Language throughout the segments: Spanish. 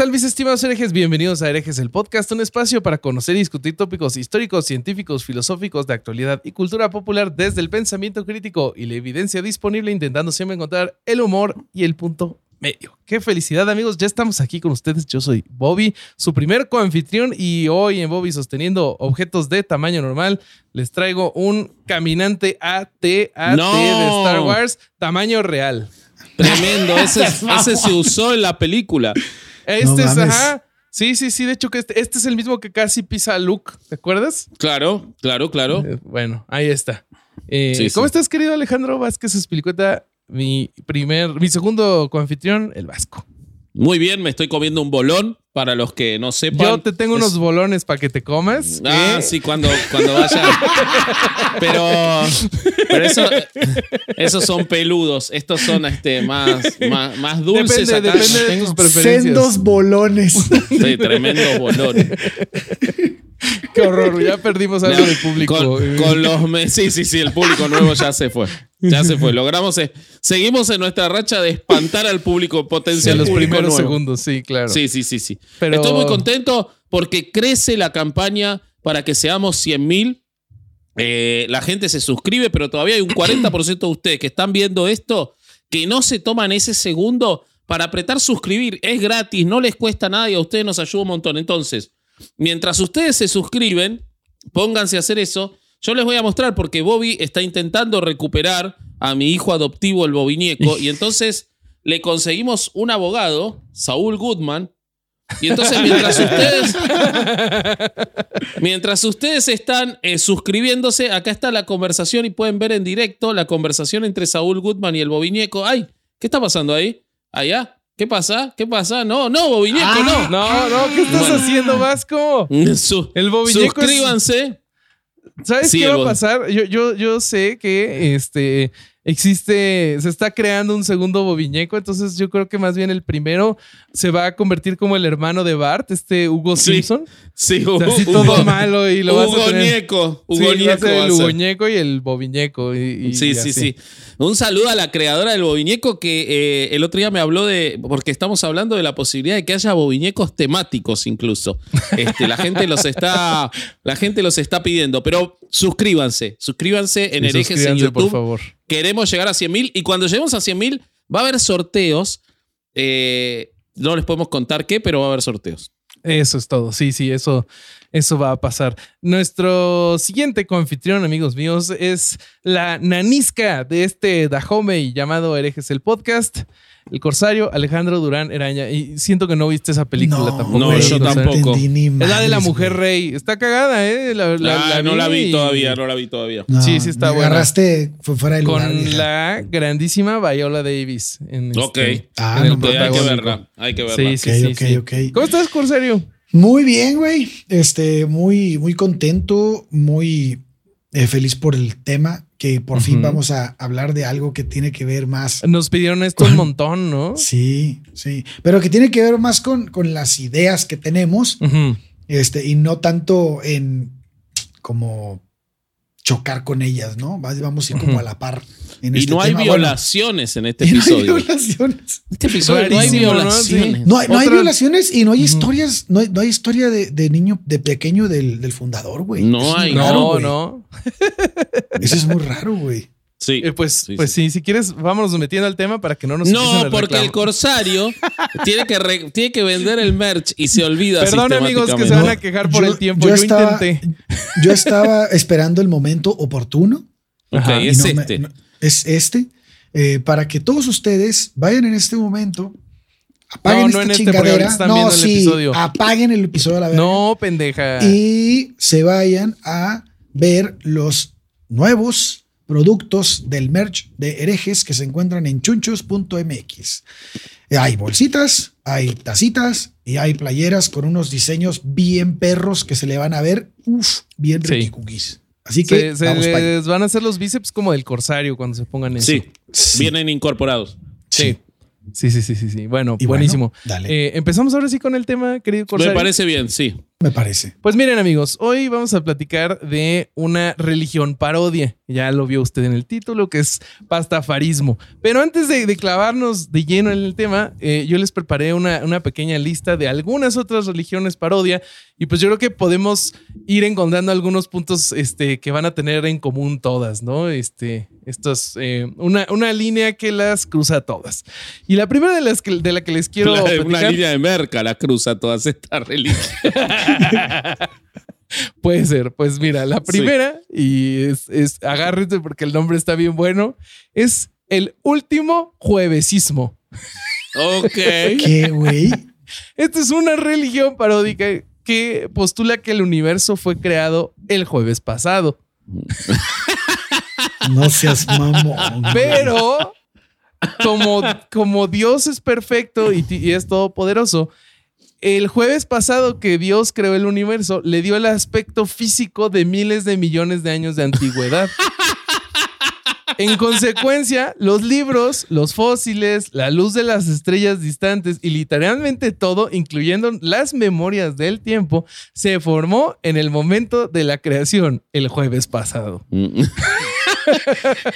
¿Qué tal, mis estimados herejes? Bienvenidos a Herejes, el podcast, un espacio para conocer y discutir tópicos históricos, científicos, filosóficos, de actualidad y cultura popular desde el pensamiento crítico y la evidencia disponible, intentando siempre encontrar el humor y el punto medio. Qué felicidad, amigos. Ya estamos aquí con ustedes. Yo soy Bobby, su primer coanfitrión, y hoy en Bobby sosteniendo objetos de tamaño normal, les traigo un caminante AT-AT No. de Star Wars, tamaño real. Tremendo, ese, ese se usó en la película. Este No es, mames. ajá. Sí, sí, sí. De hecho, que este, este es el mismo que casi pisa a Luke. ¿Te acuerdas? Claro, claro, claro. Eh, bueno, ahí está. Eh, Sí, ¿Cómo sí. estás, querido Alejandro Vázquez Espilicueta? Mi primer, mi segundo coanfitrión, el Vasco. Muy bien, me estoy comiendo un bolón para los que no sepan. Yo te tengo Es- unos bolones para que te comas. Ah, ¿eh? sí, cuando, cuando vaya. Pero, pero eso, esos son peludos. Estos son este, más, más, más dulces. Depende, acá. depende de tus preferencias. Sendos bolones. Sí, tremendos bolones. Qué horror, ya perdimos algo No, del público. Con, con los sí, sí, sí, el público nuevo ya se fue. Ya se fue. Logramos, eh, seguimos en nuestra racha de espantar al público Sí, potencial. en los primeros nuevo. segundos, sí, claro. Sí, sí, sí, sí. Pero- Estoy muy contento porque crece la campaña para que seamos 100 mil. la gente se suscribe, pero todavía hay un 40% de ustedes que están viendo esto que no se toman ese segundo para apretar suscribir. Es gratis, no les cuesta nada y a ustedes nos ayuda un montón. Entonces, mientras ustedes se suscriben, pónganse a hacer eso. Yo les voy a mostrar porque Bobby está intentando recuperar a mi hijo adoptivo, el Bobinieco, y entonces le conseguimos un abogado, Saúl Goodman. Y entonces mientras ustedes mientras ustedes están eh, suscribiéndose, acá está la conversación y pueden ver en directo la conversación entre Saúl Goodman y el Bobinieco. Ay, ¿qué está pasando ahí? Allá. ¿Qué pasa? ¿Qué pasa? No, no, Bobinieco, Ah. No, no, ¿qué estás Bueno. haciendo, Vasco? no. Su- El Bobinieco es- suscríbanse. ¿Sabes Sí, qué va a pasar? Yo, yo, yo sé que este existe, se está creando un segundo bobiñeco, entonces yo creo que más bien el primero se va a convertir como el hermano de Bart, este Hugo Sí. Simpson. Sí, O sea, Hugo- todo Hugo- malo y lo vas a Hugo tener. Nieco. Sí, Hugo a Nieco va a el ser. Hugoñeco y el bobiñeco. y- y- Sí, y sí, sí. Un saludo a la creadora del bobiñeco que eh, el otro día me habló de, porque estamos hablando de la posibilidad de que haya bobiñecos temáticos incluso. Este, la gente los está, la gente los está pidiendo, pero suscríbanse, suscríbanse en Sí, herejes en YouTube. por favor. Queremos llegar a 100 mil y cuando lleguemos a 100 mil va a haber sorteos. Eh, no les podemos contar qué, pero va a haber sorteos. Eso es todo. Sí, sí, eso, eso va a pasar. Nuestro siguiente coanfitrión, amigos míos, es la nanisca de este Dahomey llamado Herejes el Podcast, el corsario Alejandro Durán Eraña. Y siento que no viste esa película tampoco. No, ¿verdad? yo tampoco. Es la de la mujer rey. Está cagada, ¿eh? La, la- Ah, no la vi y- todavía, no la vi todavía. No, Sí, sí está me buena. agarraste fue fuera de lugar. Con la grandísima Viola Davis. En Ok. este- Ah, en el no, Ok, hay que verla, hay que verla. Sí, Ok, sí, sí, ok, sí. ok. ¿Cómo estás, corsario? Muy bien, güey. Este, muy, muy contento, muy eh, feliz por el tema, que por fin vamos a hablar de algo que tiene que ver más. Nos pidieron esto un montón, ¿no? Sí, sí. Pero que tiene que ver más con, con las ideas que tenemos, este, y no tanto en como chocar con ellas, ¿no? Vamos a ir como a la par. En Y este no hay tema. Bueno, violaciones en este y no hay episodio. violaciones. Este episodio no hay violaciones. No hay, no hay Otra- violaciones y no hay historias, no hay, no hay historia de, de niño, de pequeño del, del fundador, güey. No Eso hay. raro, No, no. Eso es muy raro, güey. Sí. Eh, pues Sí, pues sí. si quieres, vámonos metiendo al tema para que no nos No, porque el corsario tiene que, re- tiene que vender el merch y se olvida Perdón, amigos, que se van a quejar por Yo- el tiempo. Yo, estaba, intenté. Yo estaba esperando el momento oportuno. Ok, Ajá. y es no me- este. no- es este. eh, para que todos ustedes vayan en este momento. Apaguen No, no esta en este, chingadera. no, el sí, episodio. apaguen el episodio a la verga. No, pendeja. y se vayan a ver los nuevos productos del merch de herejes que se encuentran en chunchos.mx. Hay bolsitas, hay tacitas y hay playeras con unos diseños bien perros que se le van a ver, uff, bien Sí. riquicookies. Así que se, vamos les van a hacer los bíceps como del corsario cuando se pongan eso. Sí, Sí. vienen incorporados. Sí. Sí, sí, sí, sí, sí. Bueno, Y bueno, buenísimo. dale. Eh, Empezamos ahora sí con el tema, querido Me corsario. parece bien, sí. Me parece. Pues miren amigos, hoy vamos a platicar de una religión parodia. Ya lo vio usted en el título, que es pastafarismo. Pero antes de, de clavarnos de lleno en el tema, eh, yo les preparé una, una pequeña lista de algunas otras religiones parodia y pues yo creo que podemos ir encontrando algunos puntos este, que van a tener en común todas, ¿no? Este, estos, eh, una, una línea que las cruza todas. Y la primera de las que, de la que les quiero La- una línea de merca la cruza todas estas religiones. Puede ser. Pues mira, la primera, y es, es agárrense porque el nombre está bien bueno, es el último juevesismo. ok. ¿Qué, güey? Esta es una religión paródica que postula que el universo fue creado el jueves pasado. No seas mamón. Pero como, como Dios es perfecto y, y es todopoderoso, el jueves pasado que Dios creó el universo le dio el aspecto físico de miles de millones de años de antigüedad. En consecuencia, los libros, los fósiles, la luz de las estrellas distantes y literalmente todo, incluyendo las memorias del tiempo, se formó en el momento de la creación, el jueves pasado.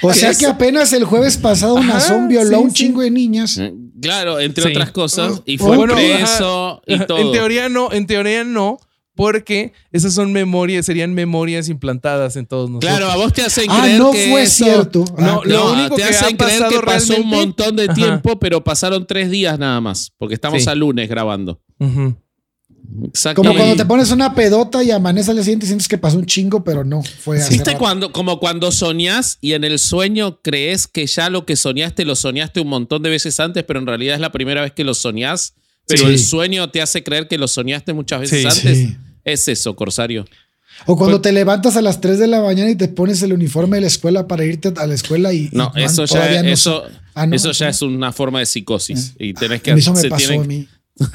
O sea que apenas el jueves pasado una Ajá, zombie violó a sí, un sí. chingo de niñas. Claro, entre Sí. otras cosas. Y Oh, fue bueno, preso y todo. En teoría no, en teoría no, porque esas son memorias, serían memorias implantadas en todos nosotros. Claro, a vos te hacen Ah, creer no que fue eso- cierto. Ah, No, lo No, único te que hacen ha creer que pasó un montón de Ajá. tiempo, pero pasaron tres días nada más, porque estamos Sí. a lunes grabando. Ujú. Exacto. Como cuando te pones una pedota y amanece al día siguiente y sientes que pasó un chingo, pero no. Fue hace ¿Viste cuando, como cuando soñás y en el sueño crees que ya lo que soñaste lo soñaste un montón de veces antes, pero en realidad es la primera vez que lo soñás, pero Sí. el sueño te hace creer que lo soñaste muchas veces Sí, antes? sí. Es eso, Corsario. O cuando te levantas a las 3 de la mañana y te pones el uniforme de la escuela para irte a la escuela y. No, y eso ya, todavía no eso. Ah, no, eso ya es una forma de psicosis. Y tenés que Eso me se pasó tienen- a mí.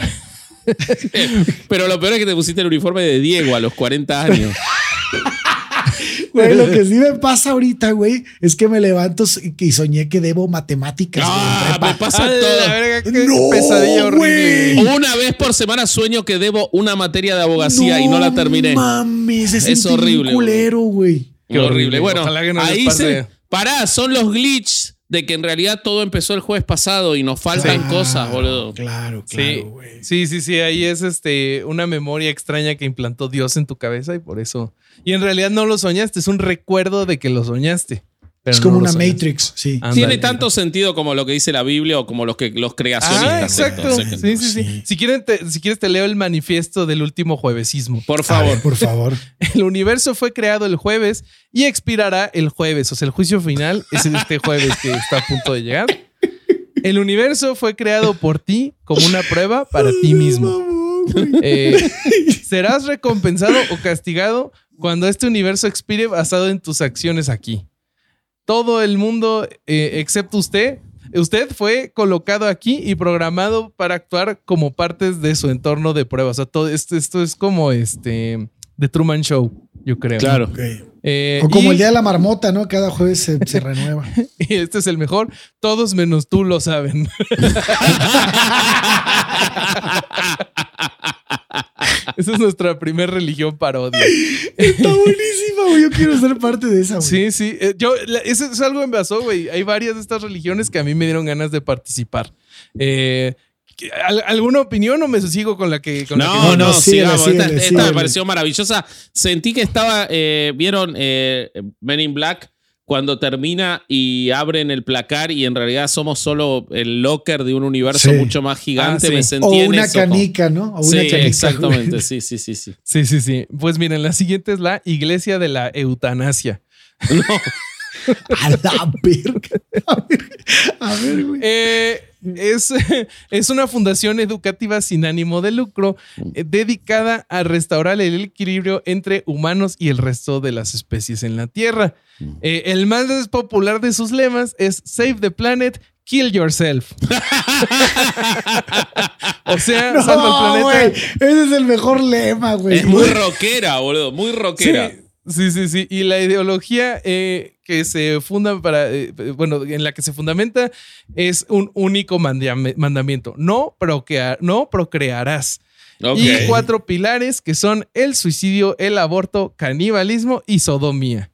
Pero lo peor es que te pusiste el uniforme de Diego a los 40 años. Güey, lo que sí me pasa ahorita, güey, es que me levanto y soñé que debo matemáticas. Ah, me pasa A la todo. verga, qué No, pesadilla horrible. güey. Una vez por semana sueño que debo una materia de abogacía y no la terminé. mames, es, Es horrible. culero, güey. Qué horrible. horrible. Bueno, no ahí se. Pará, son los glitches de que en realidad todo empezó el jueves pasado y nos faltan Ah, cosas, boludo. Claro, Sí, claro, güey. sí, sí, sí, ahí es este una memoria extraña que implantó Dios en tu cabeza y por eso. Y en realidad no lo soñaste, es un recuerdo de que lo soñaste. Pero Es como una. Matrix, sí. Tiene tanto sentido como lo que dice la Biblia o como los que los creacionistas. Ah, exacto. entonces. Sí, sí, sí. Si, quieren te- si quieres, te leo el manifiesto del último juevesismo. Por favor. ver, por favor. El universo fue creado el jueves y expirará el jueves. O sea, el juicio final es este jueves que está a punto de llegar. El universo fue creado por ti como una prueba para ti mismo. Eh, serás recompensado o castigado cuando este universo expire basado en tus acciones aquí. Todo el mundo, eh, excepto usted, usted fue colocado aquí y programado para actuar como partes de su entorno de prueba. O sea, todo esto, esto es como este The Truman Show, yo creo. Claro. Eh, O como y- el día de la marmota, ¿no? Cada jueves se, se renueva. y este es el mejor. Todos menos tú lo saben. Esa es nuestra primer religión parodia. Está buenísima, güey. Yo quiero ser parte de esa, güey. Sí, sí. Eh, Yo, la- eso es algo que me pasó, güey. Hay varias de estas religiones que a mí me dieron ganas de participar. Eh, ¿qué- al- ¿Alguna opinión o me sigo con la que... Con la que- No, no, no, síguele, sigamos. síguele, esta, esta síguele. me pareció maravillosa. Sentí que estaba, eh, vieron eh, Men in Black cuando termina y abren el placar y en realidad somos solo el locker de un universo Sí. mucho más gigante. Ah, sí. Me sentí O en una eso, canica, ¿no? O Sí, una canica. exactamente. Sí, sí, sí, sí. Sí, sí, sí. Pues miren, la siguiente es la Iglesia de la Eutanasia. No, A la verga. A ver, a ver, güey. Eh, es, es una fundación educativa sin ánimo de lucro eh, dedicada a restaurar el equilibrio entre humanos y el resto de las especies en la Tierra. Eh, el más popular de sus lemas es Save the Planet, Kill Yourself. o sea, No, salva el planeta. Ese es el mejor lema, güey. es muy rockera, boludo. Muy rockera. Sí, sí, sí. Y la ideología eh, que se funda para, eh, bueno, en la que se fundamenta es un único mandamiento. No, procrear, no procrearás. Y cuatro pilares que son el suicidio, el aborto, canibalismo y sodomía.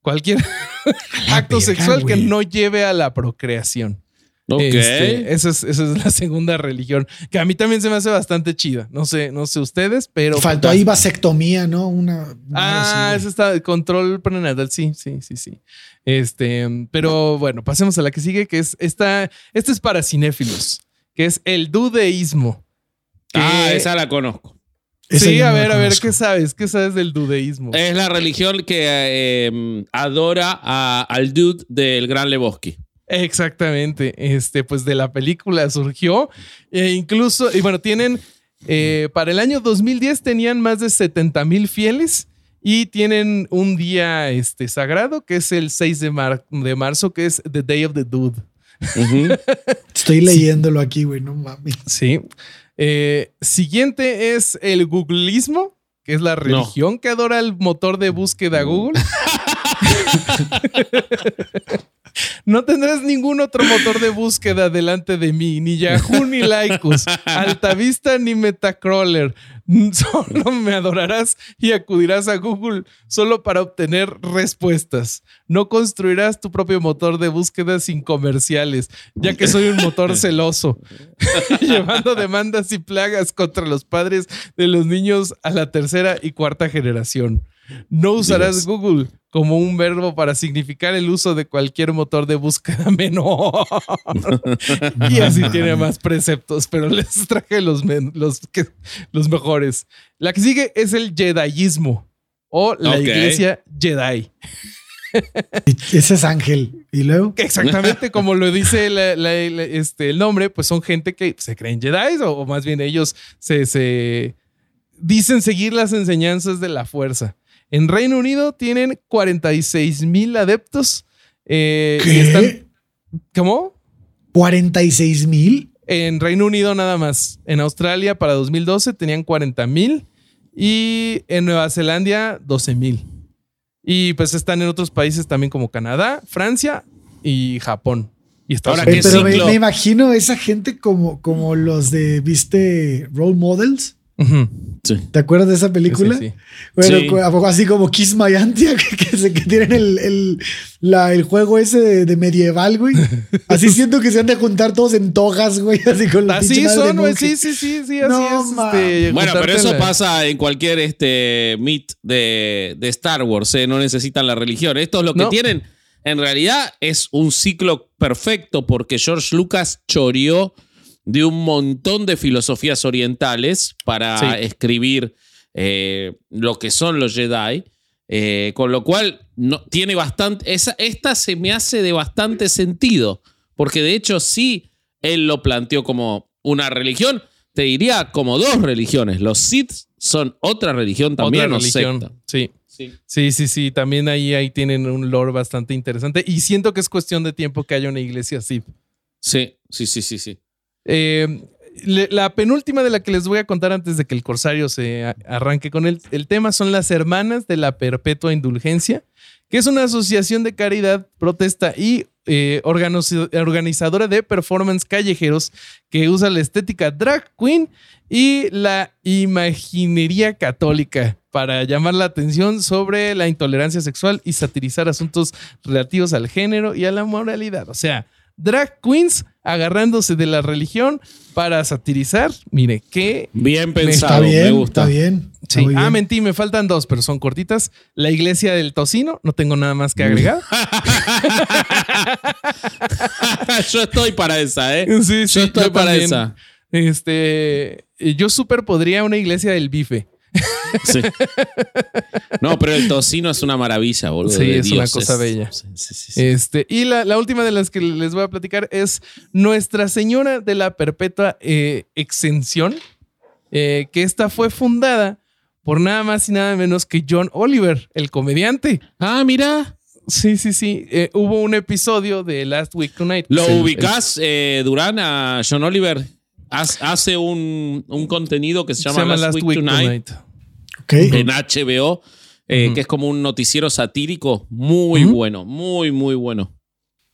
Cualquier acto verga, sexual que no lleve a la procreación. Ok. Este, esa, es, esa es la segunda religión, que a mí también se me hace bastante chida. No sé, no sé ustedes, pero... Faltó ahí vasectomía, ¿no? Una. Ah, eso está, control prenatal, sí, sí, sí, sí. Este, pero bueno, pasemos a la que sigue, que es esta, esta es para cinéfilos, que es el dudeísmo. Ah, Que- esa la conozco. Esa Sí, a ver, a ver. ¿qué sabes? ¿Qué sabes del dudeísmo? Es la religión que eh, adora a- al dude del Gran Lebowski. Exactamente. Este, pues de la película surgió. E incluso, y bueno, tienen, eh, para el año 2010 tenían más de 70 mil fieles y tienen un día este, sagrado que es el 6 de, mar- de marzo, que es The Day of the Dude. Estoy leyéndolo aquí, güey, no mames. Sí. Eh, siguiente es el googlismo, que es la religión que adora el motor de búsqueda Google. No tendrás ningún otro motor de búsqueda delante de mí, ni Yahoo ni Lycos, Altavista ni Metacrawler. Solo me adorarás y acudirás a Google solo para obtener respuestas. No construirás tu propio motor de búsqueda sin comerciales, ya que soy un motor celoso, llevando demandas y plagas contra los padres de los niños a la tercera y cuarta generación. No usarás Dios. Google como un verbo para significar el uso de cualquier motor de búsqueda menor. y así tiene más preceptos, pero les traje los, los, los mejores. La que sigue es el Jediismo o la iglesia Jedi. Ese es Ángel. Y luego. Exactamente como lo dice la- la- la- este, el nombre, pues son gente que se creen Jedi o, o más bien ellos se, se dicen seguir las enseñanzas de la fuerza. En Reino Unido tienen 46 mil adeptos. eh, y ¿Qué? están- ¿Cómo? 46 mil. En Reino Unido nada más. En Australia para 2012 tenían 40 mil y en Nueva Zelanda 12 mil. Y pues están en otros países también como Canadá, Francia y Japón. Y Estados Ahora, Oye, ¿qué pero me, ciclo? me imagino esa gente como, como los de, ¿viste? Role Models. Ujú. Sí. ¿Te acuerdas de esa película? Sí, sí. Bueno, Sí. cu- ¿a poco así como Kiss My Auntie, que, que se- que tienen el, el, la- el juego ese de, de medieval, güey. Así siento que se han de juntar todos en togas, güey, así con la Así son, güey. Sí, sí, sí, sí, así No, es. este, Bueno, pero eso la- pasa en cualquier este, meet de, de Star Wars, ¿eh? no necesitan la religión. Esto es lo que No. tienen. En realidad es un ciclo perfecto porque George Lucas choreó de un montón de filosofías orientales para Sí. escribir eh, lo que son los Jedi. eh, con lo cual no, tiene bastante. Esa, esta se me hace de bastante sentido. Porque de hecho, sí, él lo planteó como una religión. Te diría como dos religiones. Los Sith son otra religión también, otra religión. secta. Sí. Sí. Sí, sí, sí. También ahí, ahí tienen un lore bastante interesante. Y siento que es cuestión de tiempo que haya una iglesia así. Sí, sí, sí, sí, sí. Eh, la penúltima de la que les voy a contar antes de que el corsario se arranque con el, el tema son las Hermanas de la Perpetua Indulgencia, que es una asociación de caridad, protesta y eh, organiz- organizadora de performance callejeros que usa la estética drag queen y la imaginería católica para llamar la atención sobre la intolerancia sexual y satirizar asuntos relativos al género y a la moralidad. O sea, drag queens agarrándose de la religión para satirizar. Mire, qué Bien Está pensado, me bien, gusta. está bien. está Sí. muy Ah, bien. mentí, me faltan dos, pero son cortitas. La iglesia del tocino, no tengo nada más que agregar. Yo estoy para esa, ¿eh? Sí, sí, yo estoy yo para también. esa. Este, yo súper podría una iglesia del bife. Sí. No, pero el tocino es una maravilla, boludo. Sí, de es una cosa bella. Sí, sí. Este, y la, la última de las que les voy a platicar es Nuestra Señora de la Perpetua eh, Exención, eh, que esta fue fundada por nada más y nada menos que John Oliver, el comediante. Ah, mira. Sí, sí, sí. Eh, hubo un episodio de Last Week Tonight. ¿Lo eh, Durán, a John Oliver? Hace un, un contenido que se llama, Last, Week, Tonight, En HBO, eh, que es como un noticiero satírico muy bueno, muy, muy bueno.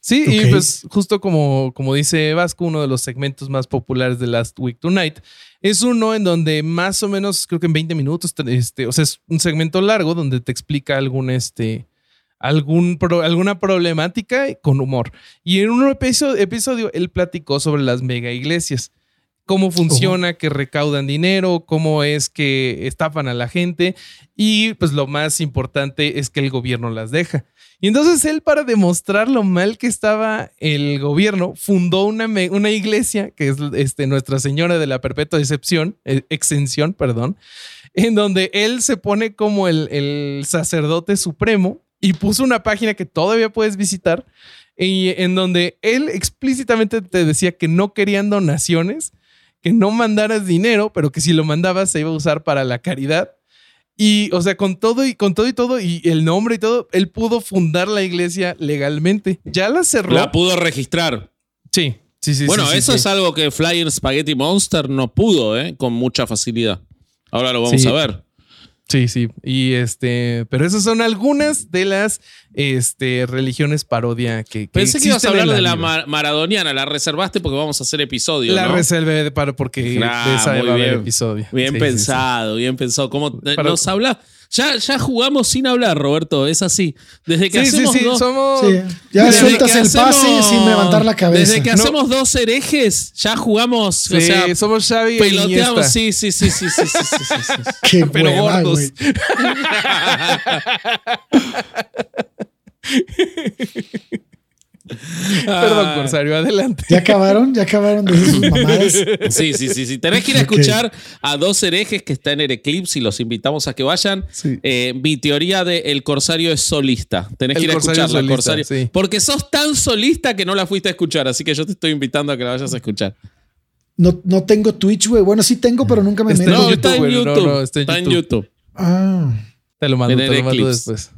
Sí, y pues justo como, como dice Vasco, uno de los segmentos más populares de Last Week Tonight es uno en donde más o menos, creo que en 20 minutos, te- este, o sea, es un segmento largo donde te explica algún, este, algún pro- alguna problemática con humor. Y en un episodio, episodio él platicó sobre las mega iglesias. Cómo funciona, que recaudan dinero, cómo es que estafan a la gente y pues lo más importante es que el gobierno las deja. Y entonces él, para demostrar lo mal que estaba el gobierno, fundó una, una iglesia, que es este, Nuestra Señora de la Perpetua Excepción, eh, Exención, perdón, en donde él se pone como el, el sacerdote supremo y puso una página que todavía puedes visitar, y en donde él explícitamente te decía que no querían donaciones, que no mandaras dinero, pero que si lo mandabas se iba a usar para la caridad. Y, o sea, con todo y con todo y todo, y el nombre y todo, él pudo fundar la iglesia legalmente. Ya la cerró. La pudo registrar. sí, sí, sí. bueno, sí, sí, eso sí. es algo que Flyer Spaghetti Monster no pudo, ¿eh? Con mucha facilidad. Ahora lo vamos Sí. a ver. Sí, sí. Y este, pero esas son algunas de las este, religiones parodia que, que Pensé que ibas a hablar de la vida. ma- maradoniana. La reservaste porque vamos a hacer episodio, La ¿no? reservé para porque Ah, de esa muy va a haber episodio. Bien Sí, sí, pensado, bien pensado. ¿Cómo Para- nos habla? Ya, ya jugamos sin hablar, Roberto, es así. Desde que hacemos. Dos, Ya desde sueltas el hacemos... pase sin levantar la cabeza. Desde que no. hacemos dos herejes, ya jugamos. Sí, o sea, somos Xavi Peloteamos, sí, sí, sí, sí, sí, sí, Qué Pero gordos. Perdón, Ah. Corsario, adelante. ¿Ya acabaron? ¿Ya acabaron de sus mamadas? Sí, sí, sí, sí. Tenés que ir a escuchar a dos herejes que están en Eclipse y los invitamos a que vayan. Sí. Eh, mi teoría de El Corsario es solista. Tenés El que ir a escucharla, solista, Corsario. sí. Porque sos tan solista que no la fuiste a escuchar, así que yo te estoy invitando a que la vayas a escuchar. No, no tengo Twitch, güey. Bueno, sí tengo, pero nunca me Está meto. No, en está en YouTube. No, YouTube. no, está en está en YouTube. YouTube. Ah, Te lo mando, En te lo mando después.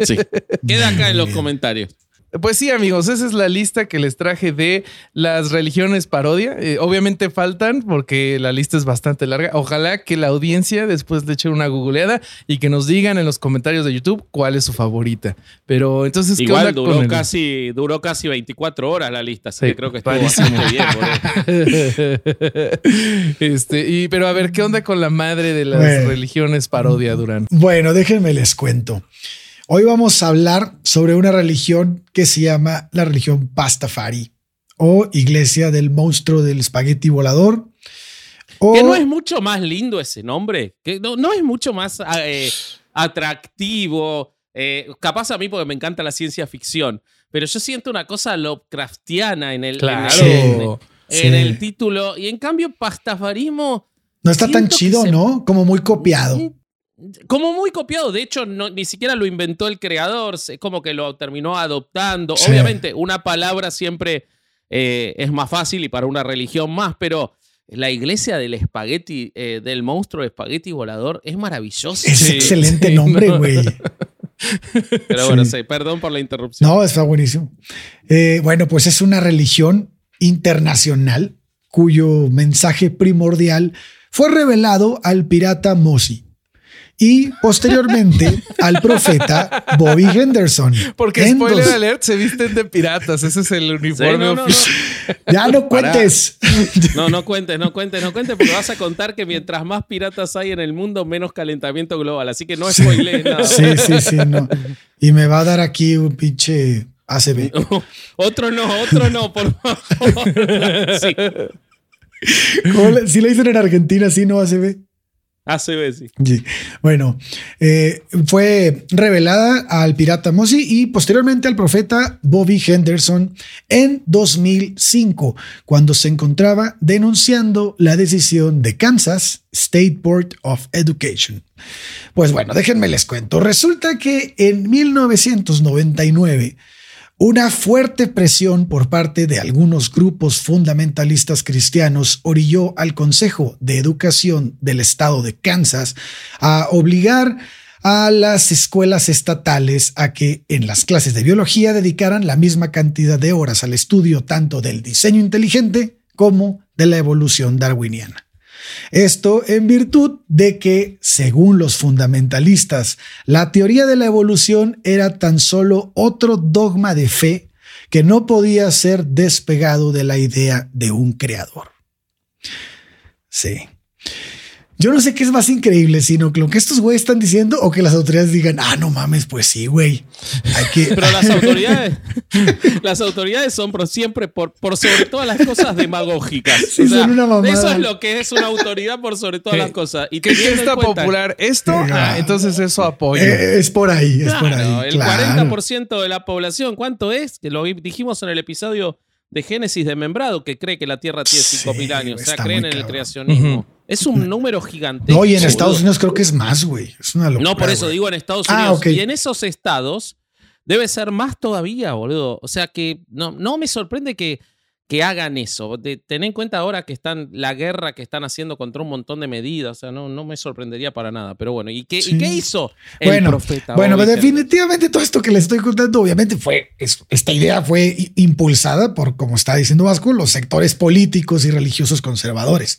Sí. Queda acá en los comentarios. Pues sí, amigos, esa es la lista que les traje de las religiones parodia. Eh, obviamente faltan porque la lista es bastante larga. Ojalá que la audiencia después le eche una googleada y que nos digan en los comentarios de YouTube cuál es su favorita. Pero entonces, ¿qué Igual onda duró casi, duró casi 24 horas la lista, así Sí, que creo que estuvo bastante bien. este, y, pero a ver, ¿qué onda con la madre de las Bueno. religiones parodia, Durán? bueno, déjenme les cuento. Hoy vamos a hablar sobre una religión que se llama la religión Pastafari o Iglesia del Monstruo del Espagueti Volador. O, Que no es mucho más lindo ese nombre, que no, no es mucho más eh, atractivo. eh, capaz a mí porque me encanta la ciencia ficción, pero yo siento una cosa Lovecraftiana en el, Claro. en, el- Sí. en el título. Y en cambio, pastafarismo. no está tan chido, se- ¿no? Como muy copiado. Como muy copiado, de hecho, no, ni siquiera lo inventó el creador, es como que lo terminó adoptando. Sí. Obviamente, una palabra siempre eh, es más fácil y para una religión más, pero la iglesia del espagueti, eh, del monstruo de espagueti volador, es maravilloso. Es Sí, excelente sí, nombre, no. güey. Pero bueno, Sí. sí, perdón por la interrupción. No, está buenísimo. Eh, bueno, pues es una religión internacional cuyo mensaje primordial fue revelado al pirata Mosi y posteriormente al profeta Bobby Henderson. Porque En spoiler dos- alert, se visten de piratas. Ese es el uniforme Sí, no, no, no. oficial. Ya no cuentes. No, no cuentes, no cuentes, no cuentes, porque vas a contar que mientras más piratas hay en el mundo, menos calentamiento global. Así que no Sí. spoilees nada. Sí, sí, sí, no. Y me va a dar aquí un pinche ACB. otro no, otro no, por favor. Sí, ¿Cómo le- Si le dicen en Argentina, sí, no ACB. ACB, sí. Sí. Bueno, eh, fue revelada al pirata Mosi y posteriormente al profeta Bobby Henderson en 2005, cuando se encontraba denunciando la decisión de Kansas State Board of Education. Pues bueno, déjenme les cuento. Resulta que en 1999 una fuerte presión por parte de algunos grupos fundamentalistas cristianos orilló al Consejo de Educación del Estado de Kansas a obligar a las escuelas estatales a que en las clases de biología dedicaran la misma cantidad de horas al estudio tanto del diseño inteligente como de la evolución darwiniana. Esto en virtud de que, según los fundamentalistas, la teoría de la evolución era tan solo otro dogma de fe que no podía ser despegado de la idea de un creador. Sí. Yo no sé qué es más increíble, sino que lo que estos güeyes están diciendo o que las autoridades digan, ah, no mames, pues sí, güey. Hay que. Pero las autoridades, las autoridades son por siempre, por, por sobre todas las cosas, demagógicas. Sí, O sea, son una mamada. Eso es lo que es una autoridad por sobre todas ¿Qué? las cosas. Y ¿Qué, qué está cuenta- popular? ¿Esto? Ah, entonces eso. Eh, es por ahí, es por Claro, ahí. el claro. 40% de la población, ¿cuánto es? Que lo dijimos en el episodio de Génesis de Membrado, que cree que la Tierra tiene Sí, 5.000 años. O sea, creen en el creacionismo. Es un número gigantesco. No, y en boludo. Estados Unidos creo que es más, güey. Es una locura. No, por eso digo en Estados Ah, Unidos. Y en esos estados debe ser más todavía, boludo. O sea que no, no me sorprende que, que hagan eso. De, ten en cuenta ahora que están la guerra que están haciendo contra un montón de medidas. O sea, no, no me sorprendería para nada. Pero bueno, ¿y qué, ¿y qué hizo el Bueno, profeta? Bueno, pues definitivamente todo esto que les estoy contando, obviamente fue, es- esta idea fue impulsada por, como está diciendo Vasco, los sectores políticos y religiosos conservadores.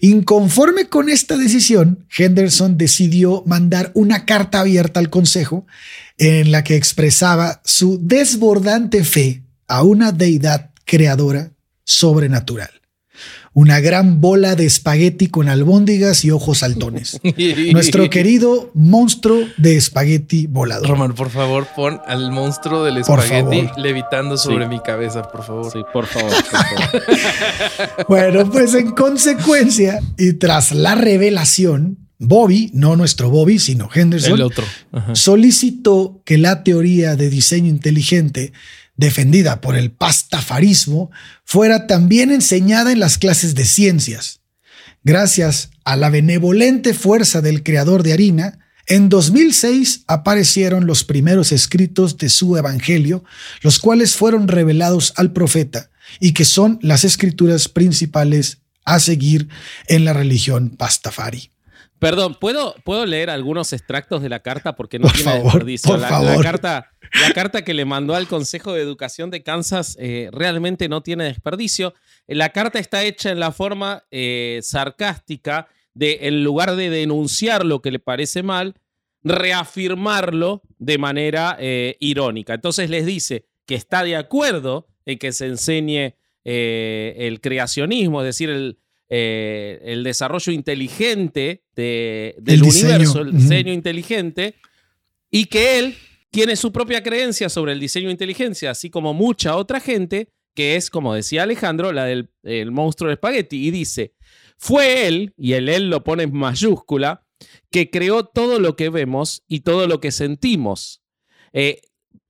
Inconforme con esta decisión, Henderson decidió mandar una carta abierta al Consejo en la que expresaba su desbordante fe a una deidad creadora sobrenatural. Una gran bola de espagueti con albóndigas y ojos saltones. Nuestro querido monstruo de espagueti volador. Roman, por favor, pon al monstruo del espagueti levitando sobre Sí. mi cabeza, por favor. Sí, por favor. por favor. Bueno, pues en consecuencia y tras la revelación, Bobby, no nuestro Bobby, sino El Henderson, otro. Solicitó que la teoría de diseño inteligente defendida por el pastafarismo fuera también enseñada en las clases de ciencias. Gracias a la benevolente fuerza del creador de harina, en 2006 aparecieron los primeros escritos de su evangelio, los cuales fueron revelados al profeta y que son las escrituras principales a seguir en la religión pastafari. Perdón, ¿puedo, ¿puedo leer algunos extractos de la carta? Porque no Por tiene favor, desperdicio. por la, favor. la carta, la carta que le mandó al Consejo de Educación de Kansas eh, realmente no tiene desperdicio. La carta está hecha en la forma eh, sarcástica de, en lugar de denunciar lo que le parece mal, reafirmarlo de manera eh, irónica. Entonces les dice que está de acuerdo en que se enseñe el creacionismo, es decir, el, eh, el desarrollo inteligente de- del El universo, el diseño inteligente, y que él tiene su propia creencia sobre el diseño de inteligencia, así como mucha otra gente, que es, como decía Alejandro, la del el monstruo de espagueti, y dice, fue él, y el él lo pone en mayúscula, que creó todo lo que vemos y todo lo que sentimos. Eh,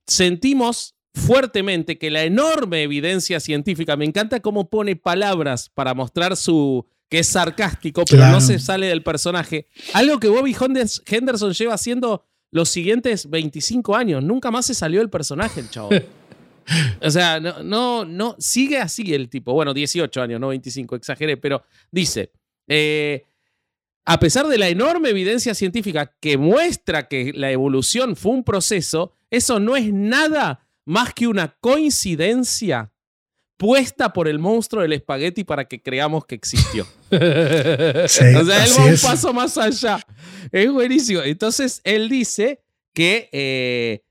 sentimos fuertemente que la enorme evidencia científica, me encanta cómo pone palabras para mostrar su que es sarcástico, pero Claro. no se sale del personaje. Algo que Bobby Henderson lleva haciendo los siguientes 25 años. Nunca más se salió del personaje el chavo. O sea, no, no, no, sigue así el tipo. Bueno, 18 años, no 25, exageré, pero dice, eh, a pesar de la enorme evidencia científica que muestra que la evolución fue un proceso, eso no es nada más que una coincidencia puesta por el monstruo del espagueti para que creamos que existió. Sí, O sea, él va un paso más allá. Es buenísimo. Entonces, él dice que eh,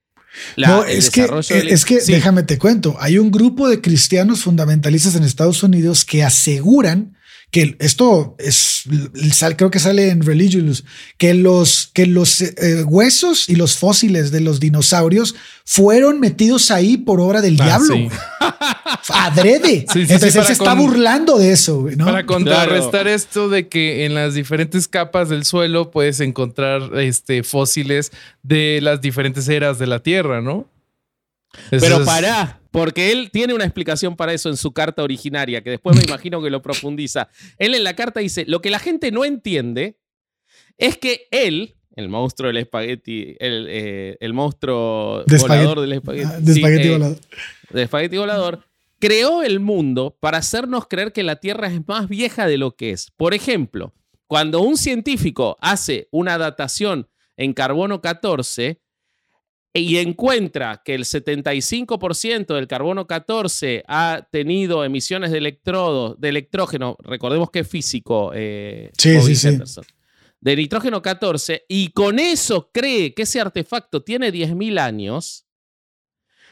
la- no, es que, del- es que Sí. déjame te cuento, hay un grupo de cristianos fundamentalistas en Estados Unidos que aseguran que esto es, sal- creo que sale en Religious, que los, que los eh, huesos y los fósiles de los dinosaurios fueron metidos ahí por obra del Ah, diablo. sí. Adrede. Sí, sí, sí, Entonces él se está burlando de eso. Para contrarrestar esto de que en las diferentes capas del suelo puedes encontrar este, fósiles de las diferentes eras de la Tierra, ¿no? Eso Pero pará, porque él tiene una explicación para eso en su carta originaria, que después me imagino que lo profundiza. Él en la carta dice, lo que la gente no entiende es que él, el monstruo del espagueti, el, eh, el monstruo De volador del espagueti, de sí, espagueti eh, volador. de espagueti volador, creó el mundo para hacernos creer que la Tierra es más vieja de lo que es. Por ejemplo, cuando un científico hace una datación en carbono 14 y encuentra que el 75% del carbono 14 ha tenido emisiones de electrodos, de electrógeno, recordemos que es físico, eh, Sí, sí, sí. De nitrógeno 14, y con eso cree que ese artefacto tiene 10.000 años,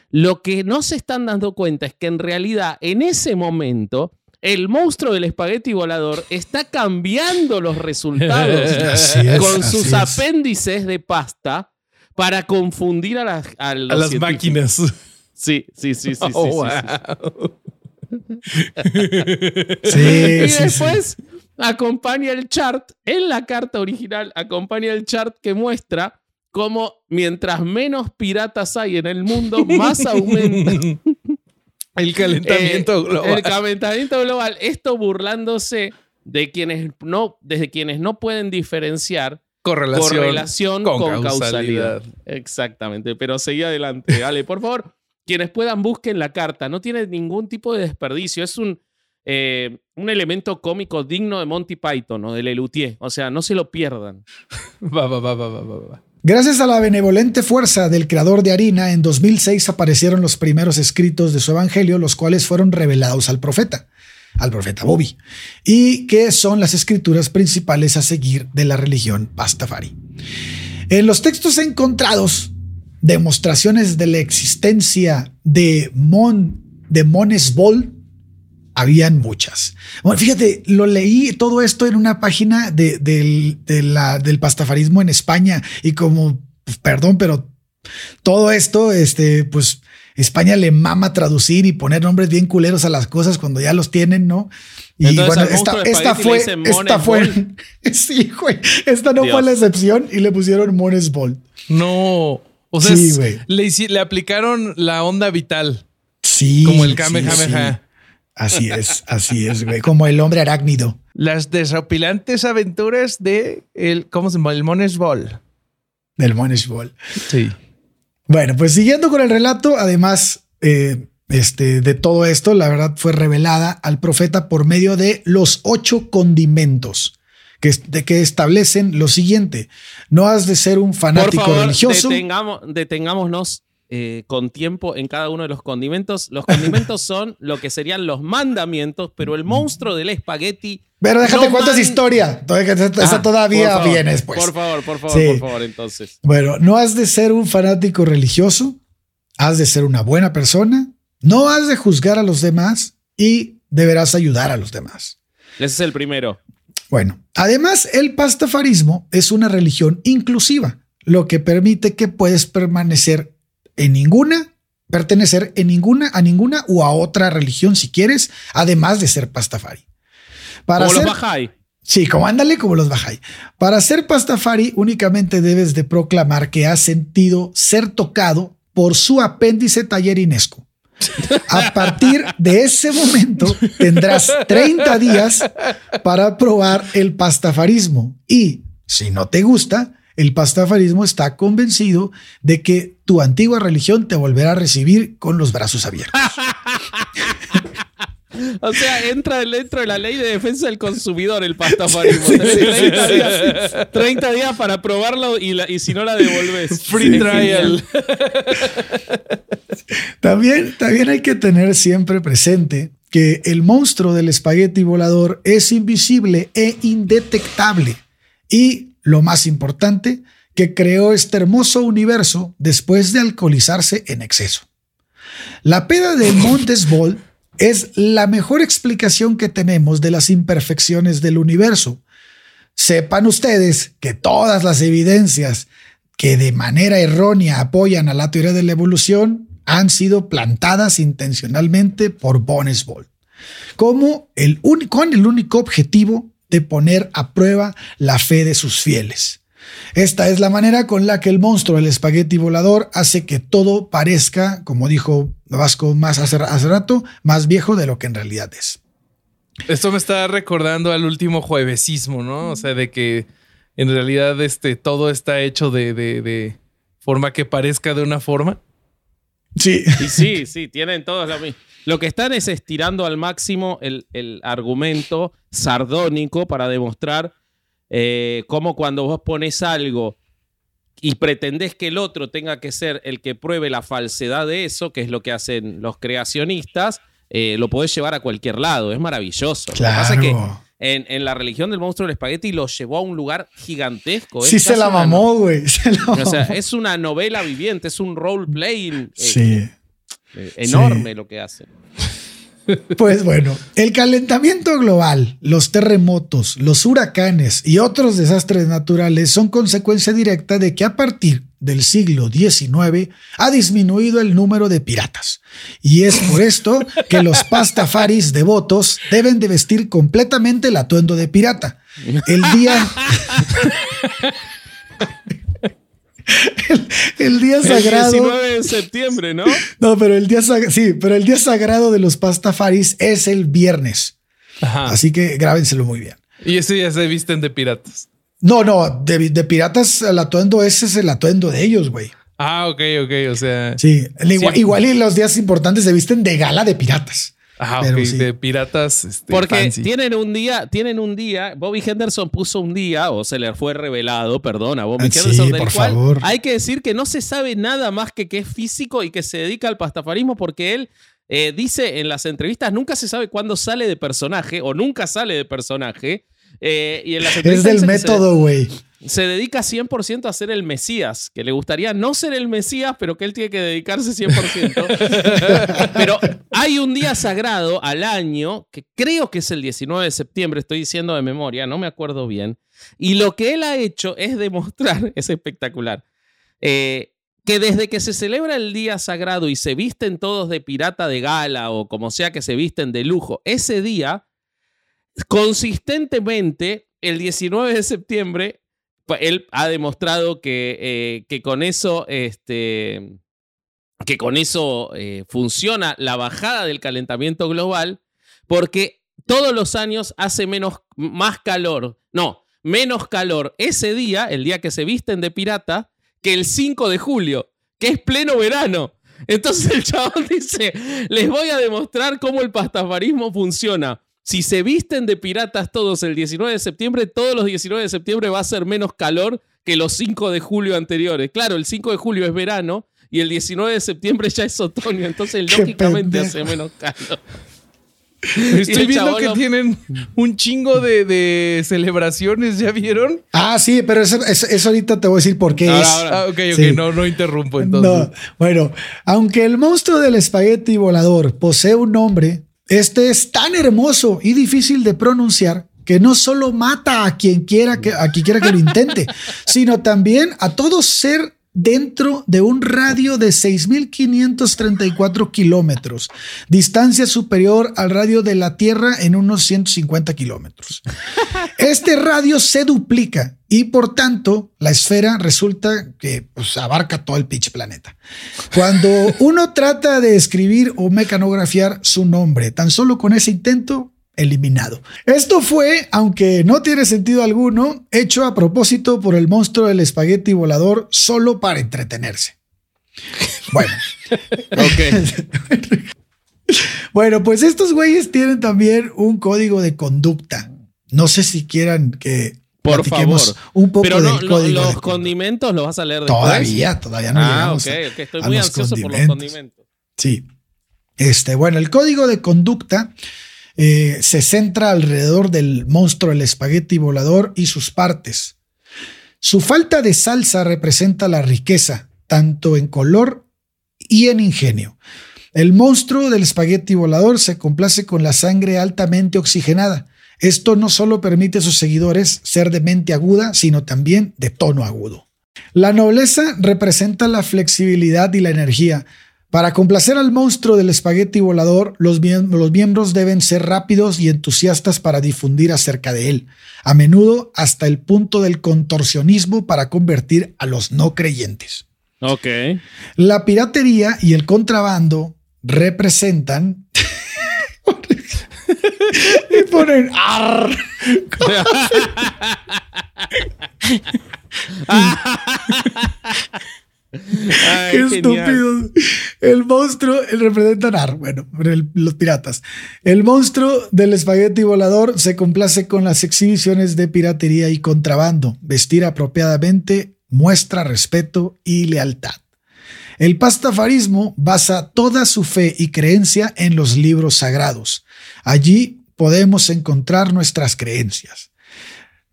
Lo que no se están dando cuenta es que en realidad en ese momento el monstruo del espagueti volador está cambiando los resultados es, con sus es. apéndices de pasta para confundir a, las- a los A las científicos. máquinas. Sí, sí, sí, sí. sí, Oh, sí, sí. wow. Sí, y sí, sí. después acompaña el chart, en la carta original, acompaña el chart que muestra cómo mientras menos piratas hay en el mundo, más aumenta El calentamiento eh, global. el calentamiento global. Esto burlándose de quienes no, desde quienes no pueden diferenciar correlación, correlación con, con causalidad. causalidad. Exactamente, pero seguí adelante. Dale, por favor, quienes puedan busquen la carta. No tiene ningún tipo de desperdicio. Es un, eh, un elemento cómico digno de Monty Python o de Lelutier. O sea, no se lo pierdan. Va, va, va, va, va, va, va. Gracias a la benevolente fuerza del creador de harina, en 2006 aparecieron los primeros escritos de su evangelio, los cuales fueron revelados al profeta, al profeta Bobby, y que son las escrituras principales a seguir de la religión Pastafari. En los textos encontrados, demostraciones de la existencia de Mon, de Monesbol, habían muchas. Bueno, fíjate, lo leí todo esto en una página de- del, pastafarismo en España y como, pues, perdón, pero todo esto, este, pues España le mama traducir y poner nombres bien culeros a las cosas cuando ya los tienen, ¿no? Y Entonces, bueno, esta, esta fue, esta fue, sí, güey, esta no Dios. fue la excepción y le pusieron Monesball. No. O sea, Sí, es- güey. le, aplicaron la onda vital. Sí. Como el Kamehameha. sí. Así es, así es, güey, como el hombre arácnido. Las desopilantes aventuras de el, ¿cómo se llama? El Monesball. Del Monesball. Sí. Bueno, pues siguiendo con el relato, además eh, este, de todo esto, la verdad fue revelada al profeta por medio de los ocho condimentos que, de que establecen lo siguiente. No has de ser un Por fanático favor, religioso. detengamos- detengámonos eh, con tiempo en cada uno de los condimentos. Los condimentos son lo que serían los mandamientos, pero el monstruo del espagueti. Pero déjate no man- historia. Todavía, esa Ah, todavía favor, viene después. Por favor, por favor, Sí. por favor, entonces. Bueno, no has de ser un fanático religioso, has de ser una buena persona, no has de juzgar a los demás y deberás ayudar a los demás. Ese es el primero. Bueno, además el pastafarismo es una religión inclusiva, lo que permite que puedes permanecer en ninguna, pertenecer en ninguna, a ninguna o a otra religión si quieres, además de ser pastafari. Para Como ser, los Bahá'í. Sí, como ándale como los Bahá'í. Para ser pastafari únicamente debes de proclamar que has sentido ser tocado por su apéndice tallerinesco. A partir de ese momento tendrás 30 días para probar el pastafarismo y si no te gusta, el pastafarismo está convencido de que tu antigua religión te volverá a recibir con los brazos abiertos. O sea, entra dentro de la ley de defensa del consumidor el pastafarismo. Tenés 30, días, 30 días para probarlo y, la- y si no la devolves. Free Sí, trial. También, también hay que tener siempre presente que el monstruo del espagueti volador es invisible e indetectable. Y lo más importante, que creó este hermoso universo después de alcoholizarse en exceso. La peda de Montesbol es la mejor explicación que tenemos de las imperfecciones del universo. Sepan ustedes que todas las evidencias que de manera errónea apoyan a la teoría de la evolución han sido plantadas intencionalmente por Bonesbol, como el con el único objetivo de poner a prueba la fe de sus fieles. Esta es la manera con la que el monstruo del espagueti volador hace que todo parezca, como dijo Vasco más hace, hace rato, más viejo de lo que en realidad es. Esto me está recordando al último juevesismo, ¿no? O sea, de que en realidad este, todo está hecho de, de- de forma que parezca de una forma. Sí. Y sí, sí, tienen todos lo mismo. Lo que están es estirando al máximo el, el argumento sardónico para demostrar eh, cómo cuando vos pones algo y pretendés que el otro tenga que ser el que pruebe la falsedad de eso, que es lo que hacen los creacionistas, eh, lo podés llevar a cualquier lado. Es maravilloso. Lo que pasa es que Claro. En, en la religión del monstruo del espagueti lo llevó a un lugar gigantesco. Es Sí se la mamó, güey. Se la no- O sea, es una novela viviente, es un role playing. eh, Sí. Eh, enorme lo que hacen. Pues bueno, el calentamiento global, los terremotos, los huracanes y otros desastres naturales son consecuencia directa de que a partir del siglo XIX ha disminuido el número de piratas. Y es por esto que los pastafaris devotos deben de vestir completamente el atuendo de pirata. El día... el, día sagrado. El 19 de septiembre, ¿no? No, pero el día sí, pero el día sagrado de los pastafaris es el viernes. Así que grábenselo muy bien. Y ese día se visten de piratas. No, no, de, piratas el atuendo ese es el atuendo de ellos, güey. Ah, ok, ok, o sea. Sí, igual, y los días importantes se visten de gala de piratas. Ah, ok, de piratas. Este, Porque tienen un día, tienen un día, Bobby Henderson puso un día, o se le fue revelado, perdón, a Bobby ah, Henderson, del cual hay que decir que no se sabe nada más que que es físico y que se dedica al pastafarismo porque él eh, dice en las entrevistas nunca se sabe cuándo sale de personaje o nunca sale de personaje eh, y en es del método, güey. Se, dedica 100% a ser el Mesías, que le gustaría no ser el Mesías, pero que él tiene que dedicarse 100%. pero hay un día sagrado al año, que creo que es el 19 de septiembre, estoy diciendo de memoria, no me acuerdo bien. Y lo que él ha hecho es demostrar, es espectacular, eh, que desde que se celebra el día sagrado y se visten todos de pirata de gala o como sea que se visten de lujo, ese día consistentemente, el 19 de septiembre, él ha demostrado que, eh, que con eso, este, que con eso eh, funciona la bajada del calentamiento global, porque todos los años hace menos, más calor, no, menos calor ese día, el día que se visten de pirata, que el 5 de julio, que es pleno verano. Entonces el chabón dice, les voy a demostrar cómo el pastafarismo funciona. Si se visten de piratas todos el 19 de septiembre, todos los 19 de septiembre va a ser menos calor que los 5 de julio anteriores. Claro, el 5 de julio es verano y el 19 de septiembre ya es otoño, entonces lógicamente hace menos calor. Estoy viendo que tienen un chingo de, celebraciones, ¿ya vieron? Ah, sí, pero eso, ahorita te voy a decir por qué es. Ah, ok, ok, no, no interrumpo entonces. bueno, aunque el monstruo del espagueti volador posee un nombre, este es tan hermoso y difícil de pronunciar que no solo mata a quien quiera que, a quien quiera que lo intente, sino también a todo ser dentro de un radio de 6.534 kilómetros, distancia superior al radio de la Tierra en unos 150 kilómetros. Este radio se duplica y por tanto la esfera resulta que pues, abarca todo el pitch planeta. Cuando uno trata de escribir o mecanografiar su nombre, tan solo con ese intento eliminado. Esto fue, aunque no tiene sentido alguno, hecho a propósito por el monstruo del espagueti volador solo para entretenerse. Bueno. bueno, pues estos güeyes tienen también un código de conducta. No sé si quieran que por favor. un poco Pero no, los condimentos los vas a leer después. Todavía, todavía no ah, llegamos Estoy muy ansioso por los condimentos. Sí. Este, bueno, el código de conducta eh, se centra alrededor del monstruo el espagueti volador y sus partes. Su falta de salsa representa la riqueza, tanto en color y en ingenio. El monstruo del espagueti volador se complace con la sangre altamente oxigenada. Esto no solo permite a sus seguidores ser de mente aguda, sino también de tono agudo. La nobleza representa la flexibilidad y la energía, para complacer al monstruo del espagueti volador, los, miembros deben ser rápidos y entusiastas para difundir acerca de él, a menudo hasta el punto del contorsionismo para convertir a los no creyentes. Ok. La piratería y el contrabando representan. y ponen. Qué estúpido. El monstruo, el representan bueno, los piratas. El monstruo del espagueti volador se complace con las exhibiciones de piratería y contrabando. Vestir apropiadamente muestra respeto y lealtad. El pastafarismo basa toda su fe y creencia en los libros sagrados. Allí podemos encontrar nuestras creencias.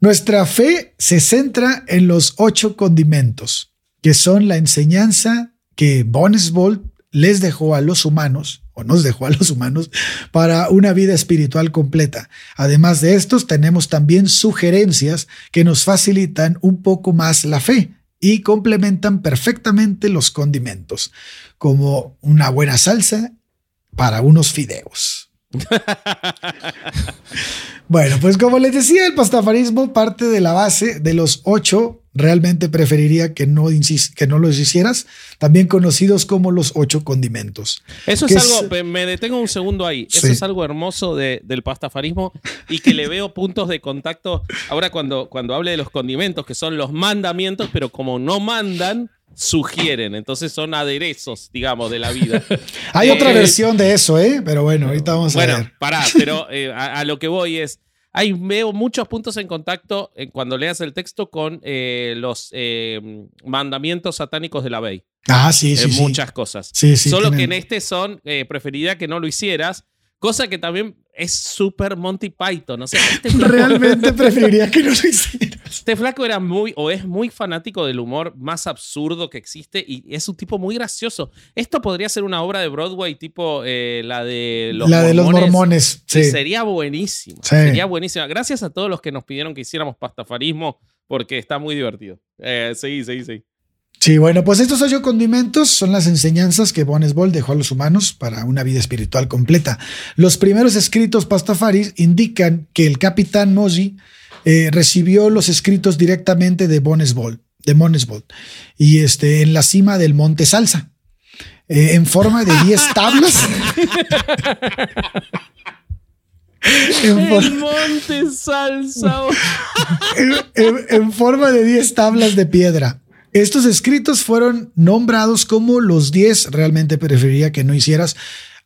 Nuestra fe se centra en los ocho condimentos, que son la enseñanza que Bonesvold les dejó a los humanos, o nos dejó a los humanos, para una vida espiritual completa. Además de estos, tenemos también sugerencias que nos facilitan un poco más la fe y complementan perfectamente los condimentos, como una buena salsa para unos fideos. bueno, pues como les decía, el pastafarismo parte de la base de los ocho. Realmente preferiría que no, que no los hicieras, también conocidos como los ocho condimentos. Eso es algo, me detengo un segundo ahí, eso es algo hermoso del pastafarismo y que le veo puntos de contacto ahora cuando, cuando hable de los condimentos, que son los mandamientos, pero como no mandan, sugieren, entonces son aderezos, digamos, de la vida. Hay otra eh, versión de eso, ¿eh? Pero bueno, ahorita vamos a ver. Bueno, pará, pero eh, a lo que voy es hay, veo muchos puntos en contacto en cuando leas el texto con eh, los eh, mandamientos satánicos de la Bey. Ah, sí, sí. muchas cosas. Sí, sí. Solo que en este son, eh, preferiría que no lo hicieras, cosa que también es súper Monty Python. O sea, este Realmente preferiría que no lo hicieras. Este flaco era muy, o es muy fanático del humor más absurdo que existe y es un tipo muy gracioso. Esto podría ser una obra de Broadway tipo eh, la de los La de los mormones. Sí. Sería buenísimo. Sería buenísima. Gracias a todos los que nos pidieron que hiciéramos pastafarismo porque está muy divertido. Eh, sí, sí, sí. Sí, bueno, pues estos ocho condimentos son las enseñanzas que Bonesbol dejó a los humanos para una vida espiritual completa. Los primeros escritos pastafaris indican que el capitán Mosey eh, recibió los escritos directamente de Bonesbol, de Bonesbol, y este, en la cima del Monte Salsa, eh, en forma de 10 tablas. en el Monte Salsa. en forma de 10 tablas de piedra. Estos escritos fueron nombrados como los 10, realmente preferiría que no hicieras,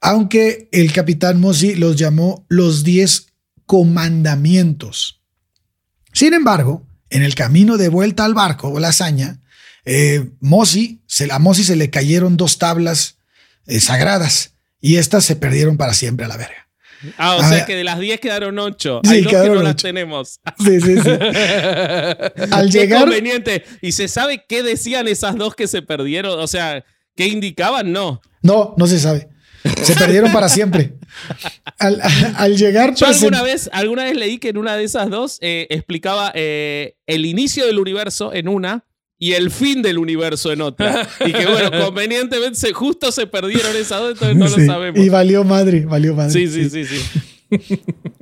aunque el capitán Mossi los llamó los 10 comandamientos. Sin embargo, en el camino de vuelta al barco o la hazaña, eh, se, a Mossi se le cayeron dos tablas eh, sagradas y estas se perdieron para siempre a la verga. Ah, o sea que de las 10 quedaron 8. Hay dos que no las tenemos. Sí, sí, sí. Al llegar. conveniente. ¿Y se sabe qué decían esas dos que se perdieron? O sea, ¿qué indicaban? No. No, no se sabe. Se perdieron para siempre. Al, llegar. Yo alguna vez, alguna vez leí que en una de esas dos eh, explicaba eh, el inicio del universo en una y el fin del universo en otra. Y que bueno, convenientemente justo se perdieron esas dos, entonces no lo sabemos. Y valió madre, valió madre. Sí, sí, sí, sí.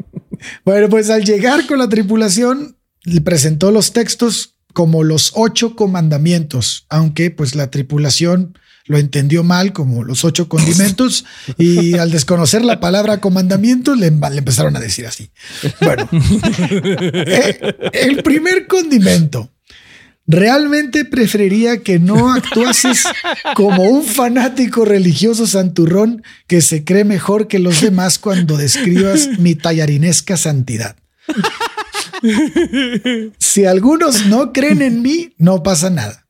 bueno, pues al llegar con la tripulación, le presentó los textos como los ocho comandamientos, aunque pues la tripulación lo entendió mal como los ocho condimentos y al desconocer la palabra comandamiento le, le empezaron a decir así. Bueno, eh, el primer condimento Realmente preferiría que no actuases como un fanático religioso santurrón que se cree mejor que los demás cuando describas mi tallarinesca santidad. Si algunos no creen en mí, no pasa nada.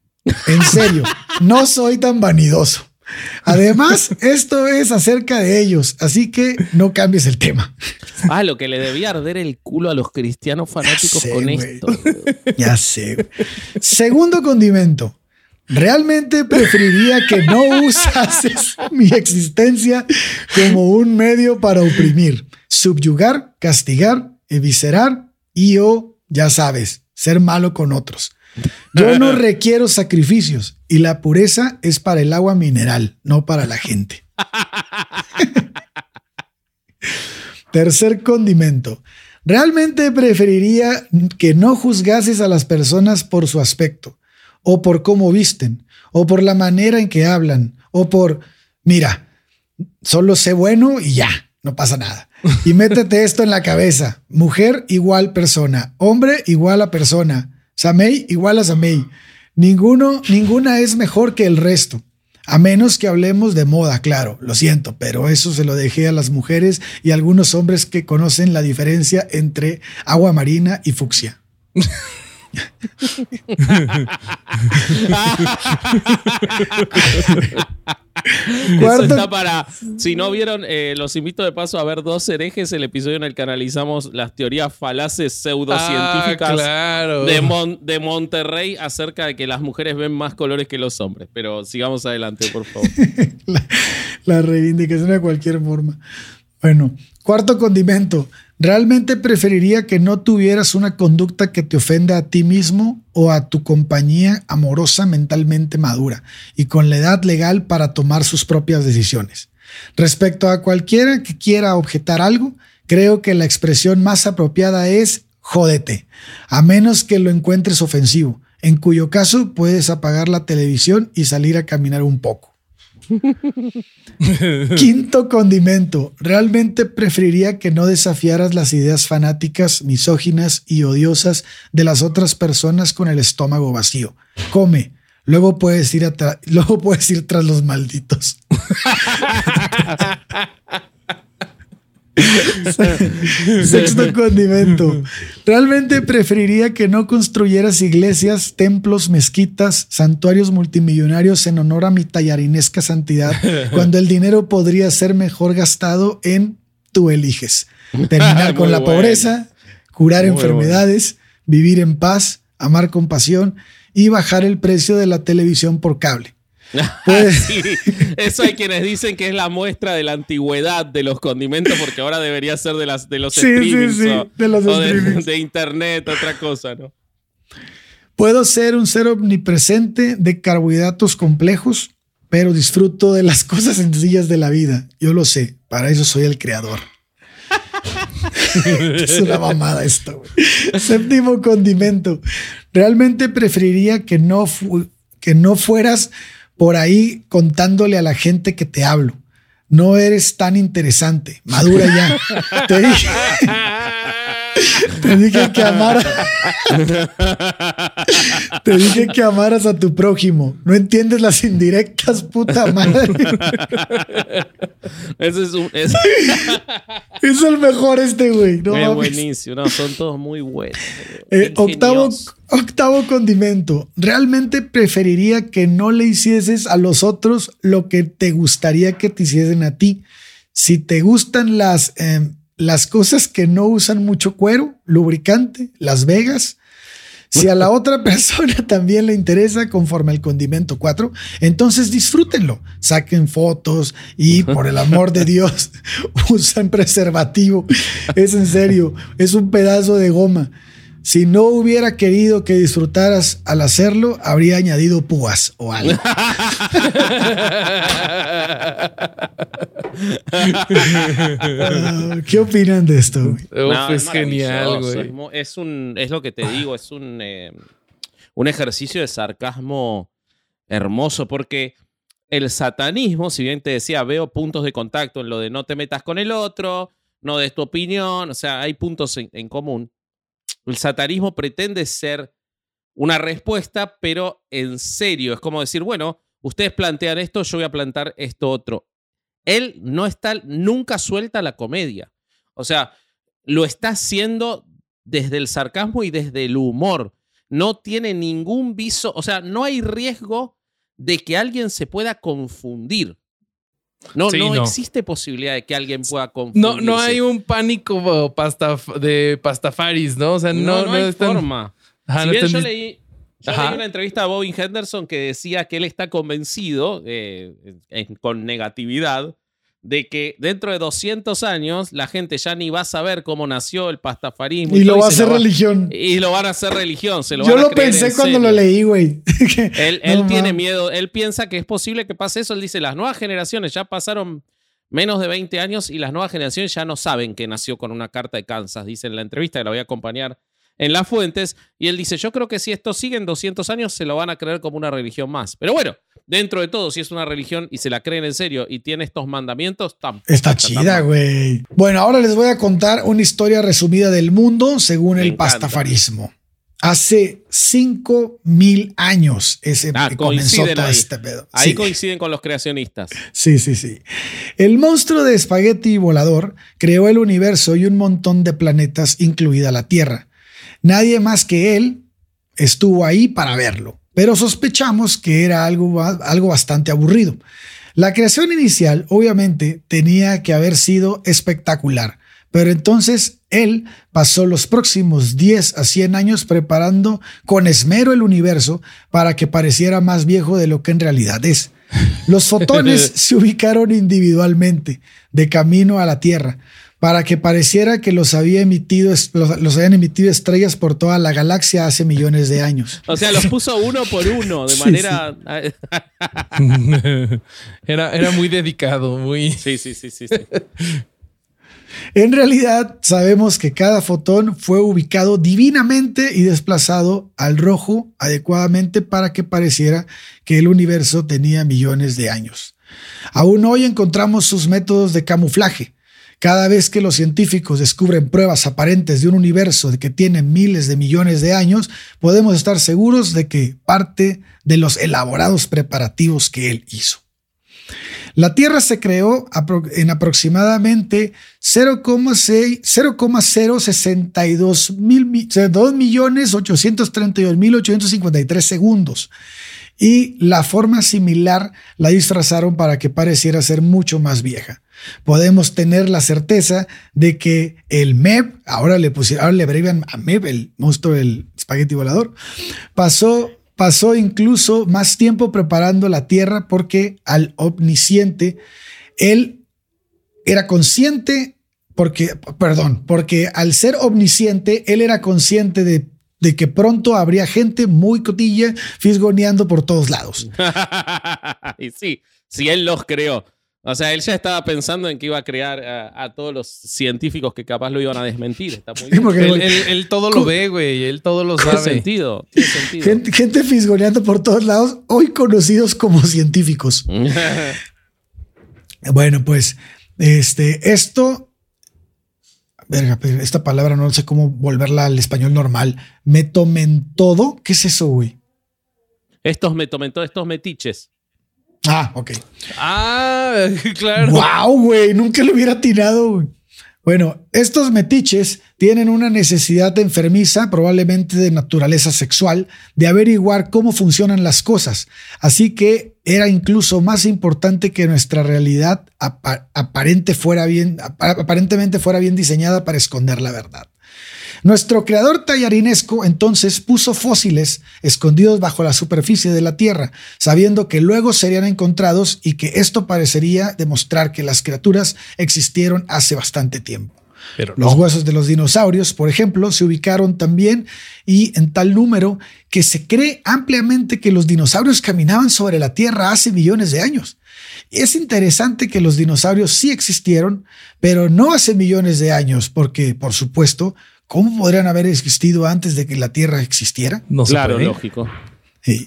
En serio, no soy tan vanidoso. Además, esto es acerca de ellos, así que no cambies el tema. Ah, lo que le debía arder el culo a los cristianos fanáticos con esto. Ya sé. Segundo condimento. Realmente preferiría que no usases mi existencia como un medio para oprimir, subyugar, castigar, eviscerar y o, ya sabes, ser malo con otros. Yo no requiero sacrificios y la pureza es para el agua mineral, no para la gente. Tercer condimento. Realmente preferiría que no juzgases a las personas por su aspecto, o por cómo visten, o por la manera en que hablan, o por, mira, solo sé bueno y ya, no pasa nada. Y métete esto en la cabeza. Mujer igual persona, hombre igual a persona Samei igual a Samei. Ninguno, ninguna es mejor que el resto. A menos que hablemos de moda, claro, lo siento, pero eso se lo dejé a las mujeres y a algunos hombres que conocen la diferencia entre agua marina y fucsia. Eso está para. Si no vieron, eh, los invito de paso a ver dos herejes, el episodio en el que analizamos las teorías falaces pseudocientíficas Ah, claro. de, Mon- de Monterrey acerca de que las mujeres ven más colores que los hombres. Pero sigamos adelante, por favor. la, la reivindicación de cualquier forma. Bueno, cuarto condimento. ¿Realmente preferiría que no tuvieras una conducta que te ofenda a ti mismo o a tu compañía amorosa mentalmente madura y con la edad legal para tomar sus propias decisiones? Respecto a cualquiera que quiera objetar algo, creo que la expresión más apropiada es jódete, a menos que lo encuentres ofensivo, en cuyo caso puedes apagar la televisión y salir a caminar un poco. Quinto condimento. Realmente preferiría que no desafiaras las ideas fanáticas, misóginas y odiosas de las otras personas con el estómago vacío. Come. Luego puedes ir, luego puedes ir tras los malditos. Sexto condimento. Realmente preferiría que no construyeras iglesias, templos, mezquitas, santuarios multimillonarios en honor a mi tallarinesca santidad, cuando el dinero podría ser mejor gastado en tú eliges. Terminar con la bueno. pobreza, curar Muy enfermedades, vivir en paz, amar con pasión y bajar el precio de la televisión por cable. Pues- Sí, eso hay quienes dicen que es la muestra de la antigüedad de los condimentos, porque ahora debería ser de, las, de los Sí, sí, streamings sí, o, de los o de, streamings. de internet, otra cosa, ¿no? Puedo ser un ser omnipresente de carbohidratos complejos, pero disfruto de las cosas sencillas de la vida. Yo lo sé, para eso soy el creador. es una mamada esto. güey. Séptimo condimento. Realmente preferiría que no, que no fueras por ahí contándole a la gente que te hablo. No eres tan interesante. Madura ya. Te dije, te dije que amaras. Te dije que amaras a tu prójimo. No entiendes las indirectas, puta madre. Ese es un. Es, Es el mejor este, güey. No es buenísimo. No, son todos muy buenos. Eh, octavo, octavo condimento. Realmente preferiría que no le hicieses a los otros lo que te gustaría que te hiciesen a ti. Si te gustan las, eh, las cosas que no usan mucho cuero, lubricante, Las Vegas. Si a la otra persona también le interesa conforme al condimento 4, entonces disfrútenlo. Saquen fotos y por el amor de Dios usen preservativo. Es en serio, es un pedazo de goma. Si no hubiera querido que disfrutaras al hacerlo, habría añadido púas o algo. Ah, ¿Qué opinan de esto? güey? No, es genial, güey. Es, un, es lo que te digo, es un, eh, un ejercicio de sarcasmo hermoso, porque el satanismo, si bien te decía, veo puntos de contacto en lo de no te metas con el otro, no des tu opinión, o sea, hay puntos en, en común. El satanismo pretende ser una respuesta, pero en serio, es como decir, bueno, ustedes plantean esto, yo voy a plantear esto otro. Él no está, nunca suelta la comedia. O sea, lo está haciendo desde el sarcasmo y desde el humor. No tiene ningún viso, o sea, no hay riesgo de que alguien se pueda confundir. No, Sí, no, no. existe posibilidad de que alguien pueda confundir. No, no hay un pánico pasta, de pastafaris, ¿no? O sea, no, no, no hay están- forma. Ajá, si bien están yo leí, yo Ajá. leí una entrevista a Bobby Henderson que decía que él está convencido, eh, con negatividad, de que dentro de 200 años la gente ya ni va a saber cómo nació el pastafarismo. Y lo va a hacer religión. Y lo van a hacer religión. Se lo Yo van lo pensé en cuando serio. lo leí, güey. Él, No él tiene miedo, él piensa que es posible que pase eso. Él dice, las nuevas generaciones ya pasaron menos de 20 años y las nuevas generaciones ya no saben que nació con una carta de Kansas. Dice en la entrevista que la voy a acompañar en las fuentes. Y él dice, yo creo que si esto sigue en 200 años se lo van a creer como una religión más. Pero bueno, dentro de todo, si es una religión y se la creen en serio y tiene estos mandamientos, tampoco Está chida, güey. Bueno, ahora les voy a contar una historia resumida del mundo según Me el encanta. pastafarismo. Hace cinco mil años ese Ah, que comenzó todo ahí. este pedo. Ahí Sí. coinciden con los creacionistas. Sí, sí, sí. El monstruo de espagueti volador creó el universo y un montón de planetas, incluida la Tierra. Nadie más que él estuvo ahí para verlo, pero sospechamos que era algo, algo bastante aburrido. La creación inicial obviamente tenía que haber sido espectacular, pero entonces él pasó los próximos 10 a 100 años preparando con esmero el universo para que pareciera más viejo de lo que en realidad es. Los fotones se ubicaron individualmente de camino a la Tierra para que pareciera que los, había emitido, los, habían emitido estrellas por toda la galaxia hace millones de años. O sea, los puso uno por uno, de manera... era, era muy dedicado, muy... Sí, sí, sí, sí. En realidad, sabemos que cada fotón fue ubicado divinamente y desplazado al rojo adecuadamente para que pareciera que el universo tenía millones de años. Aún hoy encontramos sus métodos de camuflaje. Cada vez que los científicos descubren pruebas aparentes de un universo que tiene miles de millones de años, podemos estar seguros de que parte de los elaborados preparativos que él hizo. La Tierra se creó en aproximadamente 0,062 millones 832 mil 853 segundos. Y la forma similar la disfrazaron para que pareciera ser mucho más vieja. Podemos tener la certeza de que el MEB, ahora le pusieron, ahora le abrevian a MEB, el monstruo del espagueti volador, pasó pasó incluso más tiempo preparando la tierra porque al omnisciente, él era consciente, porque, perdón, porque al ser omnisciente, él era consciente de que pronto habría gente muy cotilla fisgoneando por todos lados. y sí, si él los creó. O sea, él ya estaba pensando en que iba a crear a, todos los científicos que capaz lo iban a desmentir. Está muy él, todo lo ve, güey. Él todo lo sabe. Tiene sentido. Tiene sentido. Gente, gente, fisgoneando por todos lados, hoy conocidos como científicos. bueno, pues, este, esto. Verga, esta palabra no sé cómo volverla al español normal. Me tomen todo. ¿Qué es eso, güey? Estos me tomen todo, estos metiches. Ah, ok. Ah, claro. Wow, güey, nunca lo hubiera tirado, güey. Bueno, estos metiches tienen una necesidad enfermiza, probablemente de naturaleza sexual, de averiguar cómo funcionan las cosas. Así que era incluso más importante que nuestra realidad aparente fuera bien, aparentemente fuera bien diseñada para esconder la verdad. Nuestro creador tallarinesco entonces puso fósiles escondidos bajo la superficie de la Tierra, sabiendo que luego serían encontrados y que esto parecería demostrar que las criaturas existieron hace bastante tiempo. Los huesos de los dinosaurios, por ejemplo, se ubicaron también y en tal número que se cree ampliamente que los dinosaurios caminaban sobre la Tierra hace millones de años. Es interesante que los dinosaurios sí existieron, pero no hace millones de años, porque, por supuesto, ¿Cómo podrían haber existido antes de que la Tierra existiera? No claro, lógico.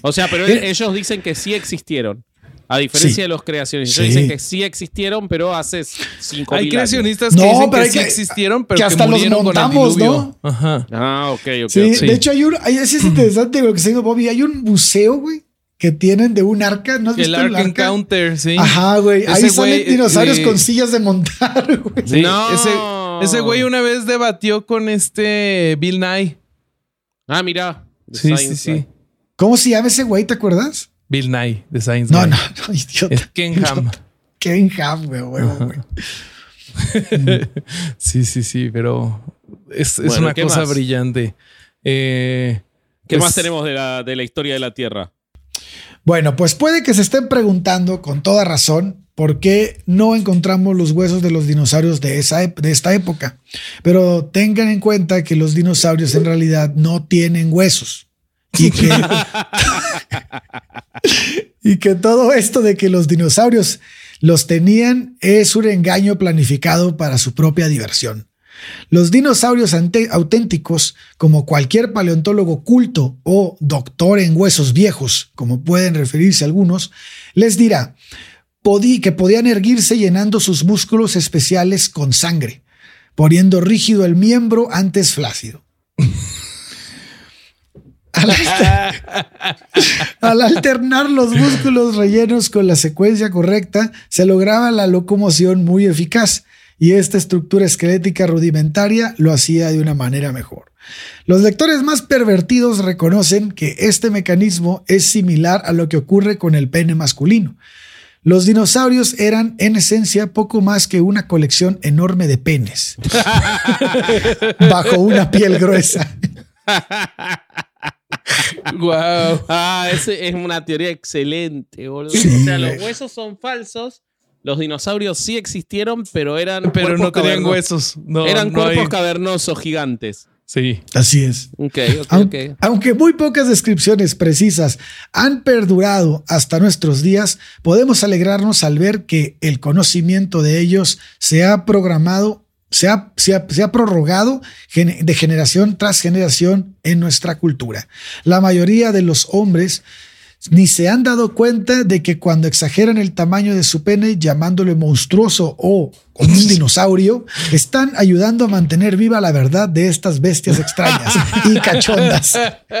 O sea, pero eh, ellos dicen que sí existieron. A diferencia de los creacionistas. Ellos dicen que sí existieron, pero hace cinco Hay creacionistas que dicen que, sí existieron, pero que, hasta los montamos, ¿no? Ajá. Ah, ok, ok. Sí, de hecho, hay un. Hay, es interesante lo que está diciendo Bobby. Hay un museo, güey, que tienen de un arca. ¿No has el visto el arca? Encounter, sí. Ajá, güey. Ahí salen dinosaurios con sillas de montar, güey. Sí, no. Ese, ese güey una vez debatió con este Bill Nye. Ah, mira. Sí, sí, sí. ¿Cómo se llama ese güey? ¿Te acuerdas? Bill Nye, de Science No, no, no, idiota. Es Ken Ham. Ken Ham, güey, güey, sí, sí, sí, pero es, es una cosa brillante. Eh, ¿Qué más pues tenemos de la, de la historia de la Tierra? Bueno, pues puede que se estén preguntando con toda razón por qué no encontramos los huesos de los dinosaurios de, esa, de esta época. Pero tengan en cuenta que los dinosaurios en realidad no tienen huesos. Y que, y que todo esto de que los dinosaurios los tenían es un engaño planificado para su propia diversión. Los dinosaurios auténticos, como cualquier paleontólogo culto o doctor en huesos viejos, como pueden referirse algunos, les dirá que podían erguirse llenando sus músculos especiales con sangre, poniendo rígido el miembro antes flácido. Al, alternar los músculos rellenos con la secuencia correcta, se lograba la locomoción muy eficaz y esta estructura esquelética rudimentaria lo hacía de una manera mejor. Los lectores más pervertidos reconocen que este mecanismo es similar a lo que ocurre con el pene masculino. Los dinosaurios eran en esencia poco más que una colección enorme de penes bajo una piel gruesa. wow. Ah, ese es una teoría excelente, boludo. Sí. O sea, los huesos son falsos. Los dinosaurios sí existieron, pero eran. Pero no tenían huesos. No, eran no cuerpos hay- cavernosos gigantes. Sí. Así es. Ok, ok, Aun- ok. Aunque muy pocas descripciones precisas han perdurado hasta nuestros días, podemos alegrarnos al ver que el conocimiento de ellos se ha programado, se ha, se ha- se ha prorrogado de generación tras generación en nuestra cultura. La mayoría de los hombres ni se han dado cuenta de que cuando exageran el tamaño de su pene llamándolo monstruoso o como un dinosaurio, están ayudando a mantener viva la verdad de estas bestias extrañas y cachondas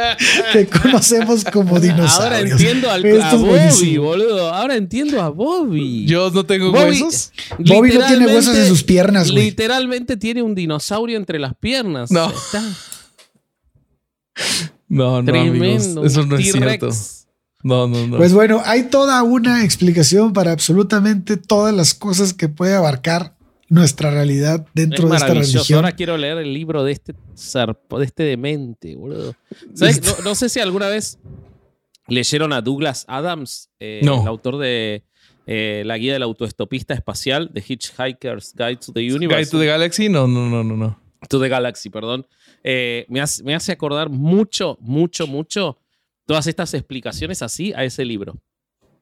que conocemos como dinosaurios. Ahora entiendo al, Esto a es Bobby, buenísimo. boludo. Ahora entiendo a Bobby. Yo no tengo Bobby- huesos. Bobby no tiene huesos en sus piernas, güey. Literalmente tiene un dinosaurio entre las piernas. No. Está No, no, amigos. tremendo. Eso no es cierto. No, no, no. Pues bueno, hay toda una explicación para absolutamente todas las cosas que puede abarcar nuestra realidad dentro es de esta religión. Ahora quiero leer el libro de este zarpo, de este demente, boludo. ¿Sabes? No, no sé si alguna vez leyeron a Douglas Adams, eh, No. el autor de eh, La Guía del Autoestopista Espacial, The Hitchhiker's Guide to the Universe. Guide to the Galaxy, no, no, no, no, no. To the Galaxy, perdón. Eh, me, hace, me hace acordar mucho, mucho, mucho todas estas explicaciones así a ese libro,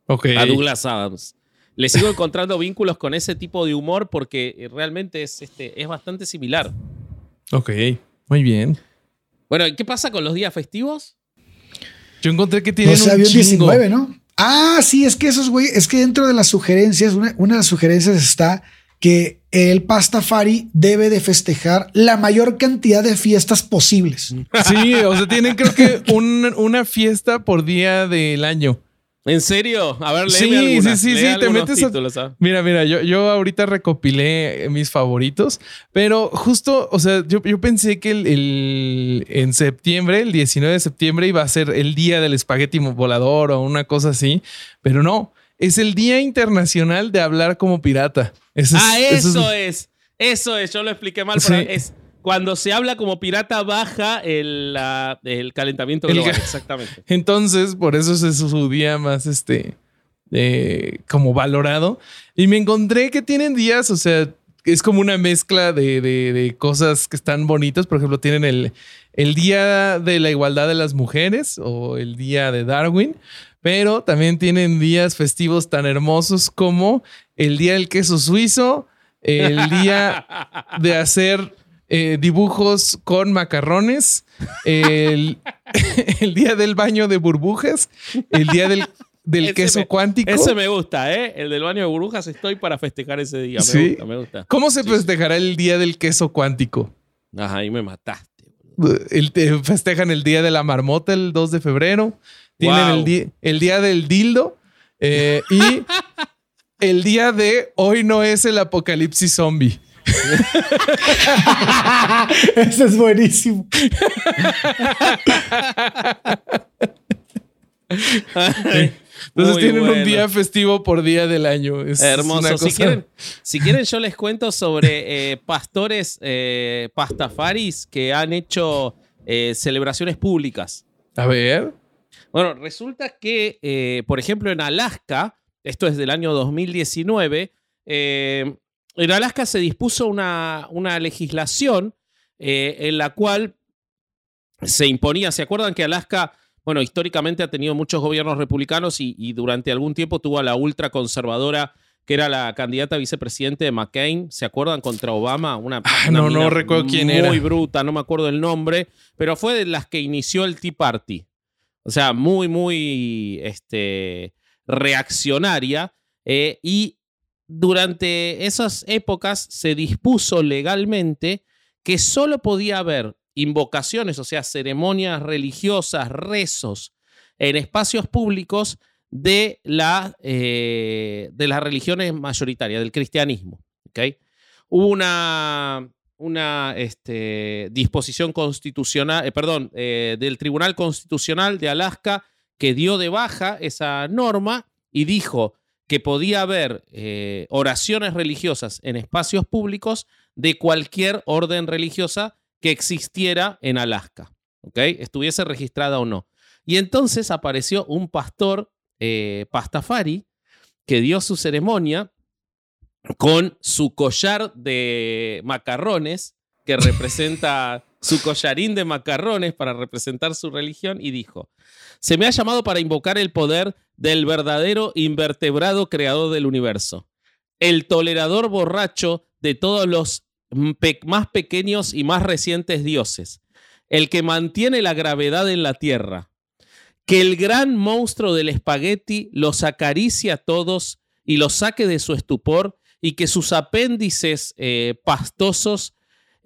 Ok. a Douglas Adams. Le sigo encontrando vínculos con ese tipo de humor porque eh, realmente es, este, es bastante similar. Ok. Muy bien. Bueno, ¿y ¿qué pasa con los días festivos? Yo encontré que No tienen sé, un chingo. 19, ¿no? Ah, sí, es que esos güey, es que dentro de las sugerencias, una, una de las sugerencias está que el pastafari debe de festejar la mayor cantidad de fiestas posibles. Sí, o sea, tienen creo que un- una fiesta por día del año. ¿En serio? A ver, Sí, sí, sí, lee sí, te metes a- títulos, ¿ah? Mira, mira, yo, yo ahorita recopilé mis favoritos, pero justo, o sea, yo, yo pensé que el, el- en septiembre, el 19 de septiembre, iba a ser el día del espagueti volador o una cosa así, pero no, es el Día Internacional de Hablar como Pirata. Es- Ah, eso es. Eso es, yo lo expliqué mal. pero Sí. Es cuando se habla como pirata baja el, el calentamiento El global. ga- Exactamente. Entonces, por eso es su día más, este, eh, como valorado. Y me encontré que tienen días, o sea, es como una mezcla de, de- de cosas que están bonitas. Por ejemplo, tienen el, el Día de la Igualdad de las Mujeres o el Día de Darwin. Pero también tienen días festivos tan hermosos como el Día del Queso Suizo, el Día de hacer eh, dibujos con macarrones, el, el día del baño de burbujas, el día del, del Ese queso me- cuántico. Ese me gusta, ¿eh? El del baño de burbujas. Estoy para festejar ese día. Me Sí. gusta, me gusta. ¿Cómo se Sí, festejará el día del queso cuántico? Ajá, ahí me mataste. El- festejan el día de la marmota el 2 de febrero. Tienen Wow. el, di- el día del dildo eh, y el día de hoy no es el apocalipsis zombie. Eso es buenísimo. Entonces tienen un día festivo por día del año. Es- Hermoso. Si quieren, si quieren, yo les cuento sobre eh, pastores eh, pastafaris que han hecho eh, celebraciones públicas. A ver. Bueno, resulta que, eh, por ejemplo, en Alaska, esto es del año 2019, eh, en Alaska se dispuso una, una legislación eh, en la cual se imponía, ¿se acuerdan que Alaska, bueno, históricamente ha tenido muchos gobiernos republicanos y, y durante algún tiempo tuvo a la ultraconservadora que era la candidata a vicepresidente de McCain, ¿se acuerdan? Contra Obama, una, Ah, una no, no mina recuerdo quién muy era. bruta, no me acuerdo el nombre, pero fue de las que inició el Tea Party. O sea, muy, muy este, reaccionaria. eh, y durante esas épocas se dispuso legalmente que solo podía haber invocaciones, o sea, ceremonias religiosas, rezos en espacios públicos de, la, eh, de las religiones mayoritarias, del cristianismo. ¿ok? Hubo una, una este, disposición constitucional, eh, perdón, eh, del Tribunal Constitucional de Alaska que dio de baja esa norma y dijo que podía haber eh, oraciones religiosas en espacios públicos de cualquier orden religiosa que existiera en Alaska, ¿ok? Estuviese registrada o no. Y entonces apareció un pastor pastafari que dio su ceremonia con su collar de macarrones que representa su collarín de macarrones para representar su religión y dijo, se me ha llamado para invocar el poder del verdadero invertebrado creador del universo, el tolerador borracho de todos los más pequeños y más recientes dioses, el que mantiene la gravedad en la tierra, que el gran monstruo del espagueti los acaricie a todos y los saque de su estupor y que sus apéndices eh, pastosos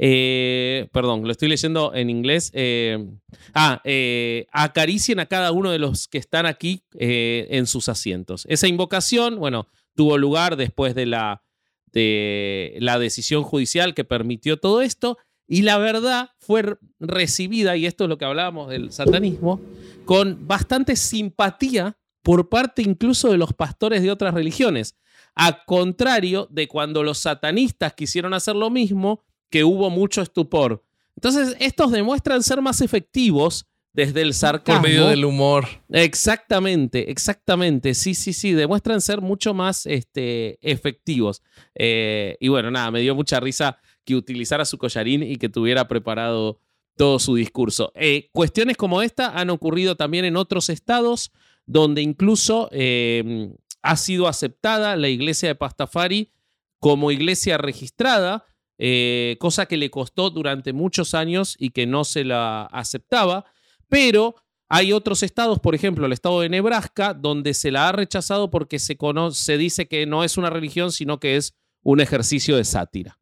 eh, perdón, lo estoy leyendo en inglés. Eh, ah, eh, acaricien a cada uno de los que están aquí en sus asientos. Esa invocación, bueno, tuvo lugar después de la, de la decisión judicial que permitió todo esto. Y la verdad fue recibida, y esto es lo que hablábamos del satanismo, con bastante simpatía por parte incluso de los pastores de otras religiones. A contrario de cuando los satanistas quisieron hacer lo mismo, que hubo mucho estupor. Entonces, estos demuestran ser más efectivos desde el sarcasmo. Por medio del humor. Exactamente, exactamente. Sí, sí, sí. Demuestran ser mucho más este, efectivos. Eh, y bueno, nada, me dio mucha risa que utilizara su collarín y que tuviera preparado todo su discurso. Eh, cuestiones como esta han ocurrido también en otros estados, donde incluso eh, ha sido aceptada la iglesia de Pastafari como iglesia registrada eh, cosa que le costó durante muchos años y que no se la aceptaba, pero hay otros estados, por ejemplo, el estado de Nebraska, donde se la ha rechazado porque se, se dice que no es una religión, sino que es un ejercicio de sátira.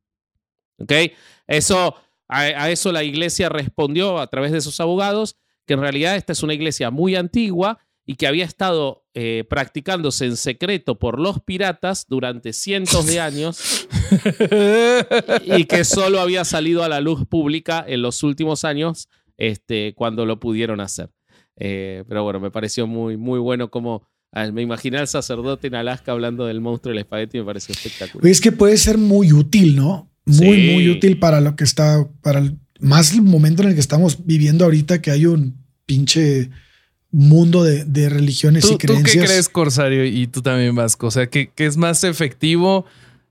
Eso, a eso la iglesia respondió a través de sus abogados que en realidad esta es una iglesia muy antigua y que había estado eh, practicándose en secreto por los piratas durante cientos de años y que solo había salido a la luz pública en los últimos años este, cuando lo pudieron hacer. Eh, pero bueno, me pareció muy, muy bueno como... Me imaginé al sacerdote en Alaska hablando del monstruo del espagueti y me pareció espectacular. Es que puede ser muy útil, ¿no? Muy, muy útil para lo que está, para el, más el momento en el que estamos viviendo ahorita, que hay un pinche mundo de, religiones y creencias. ¿Tú qué crees, Corsario? Y tú también, Vasco. O sea, ¿qué, es más efectivo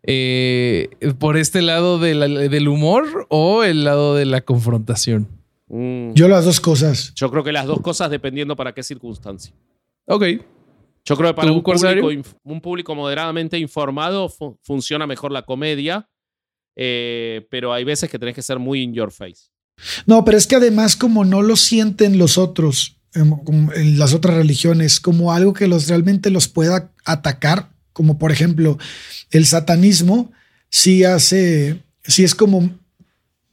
eh, por este lado del humor o el lado de la confrontación? Mm. Yo las dos cosas. Yo creo que las dos cosas dependiendo para qué circunstancia. Ok. Yo creo que para un público, un público, moderadamente informado funciona mejor la comedia, eh, pero hay veces que tenés que ser muy in your face. No, pero es que además como no lo sienten los otros, en, las otras religiones como algo que los realmente los pueda atacar, como por ejemplo el satanismo, sí hace, sí es como,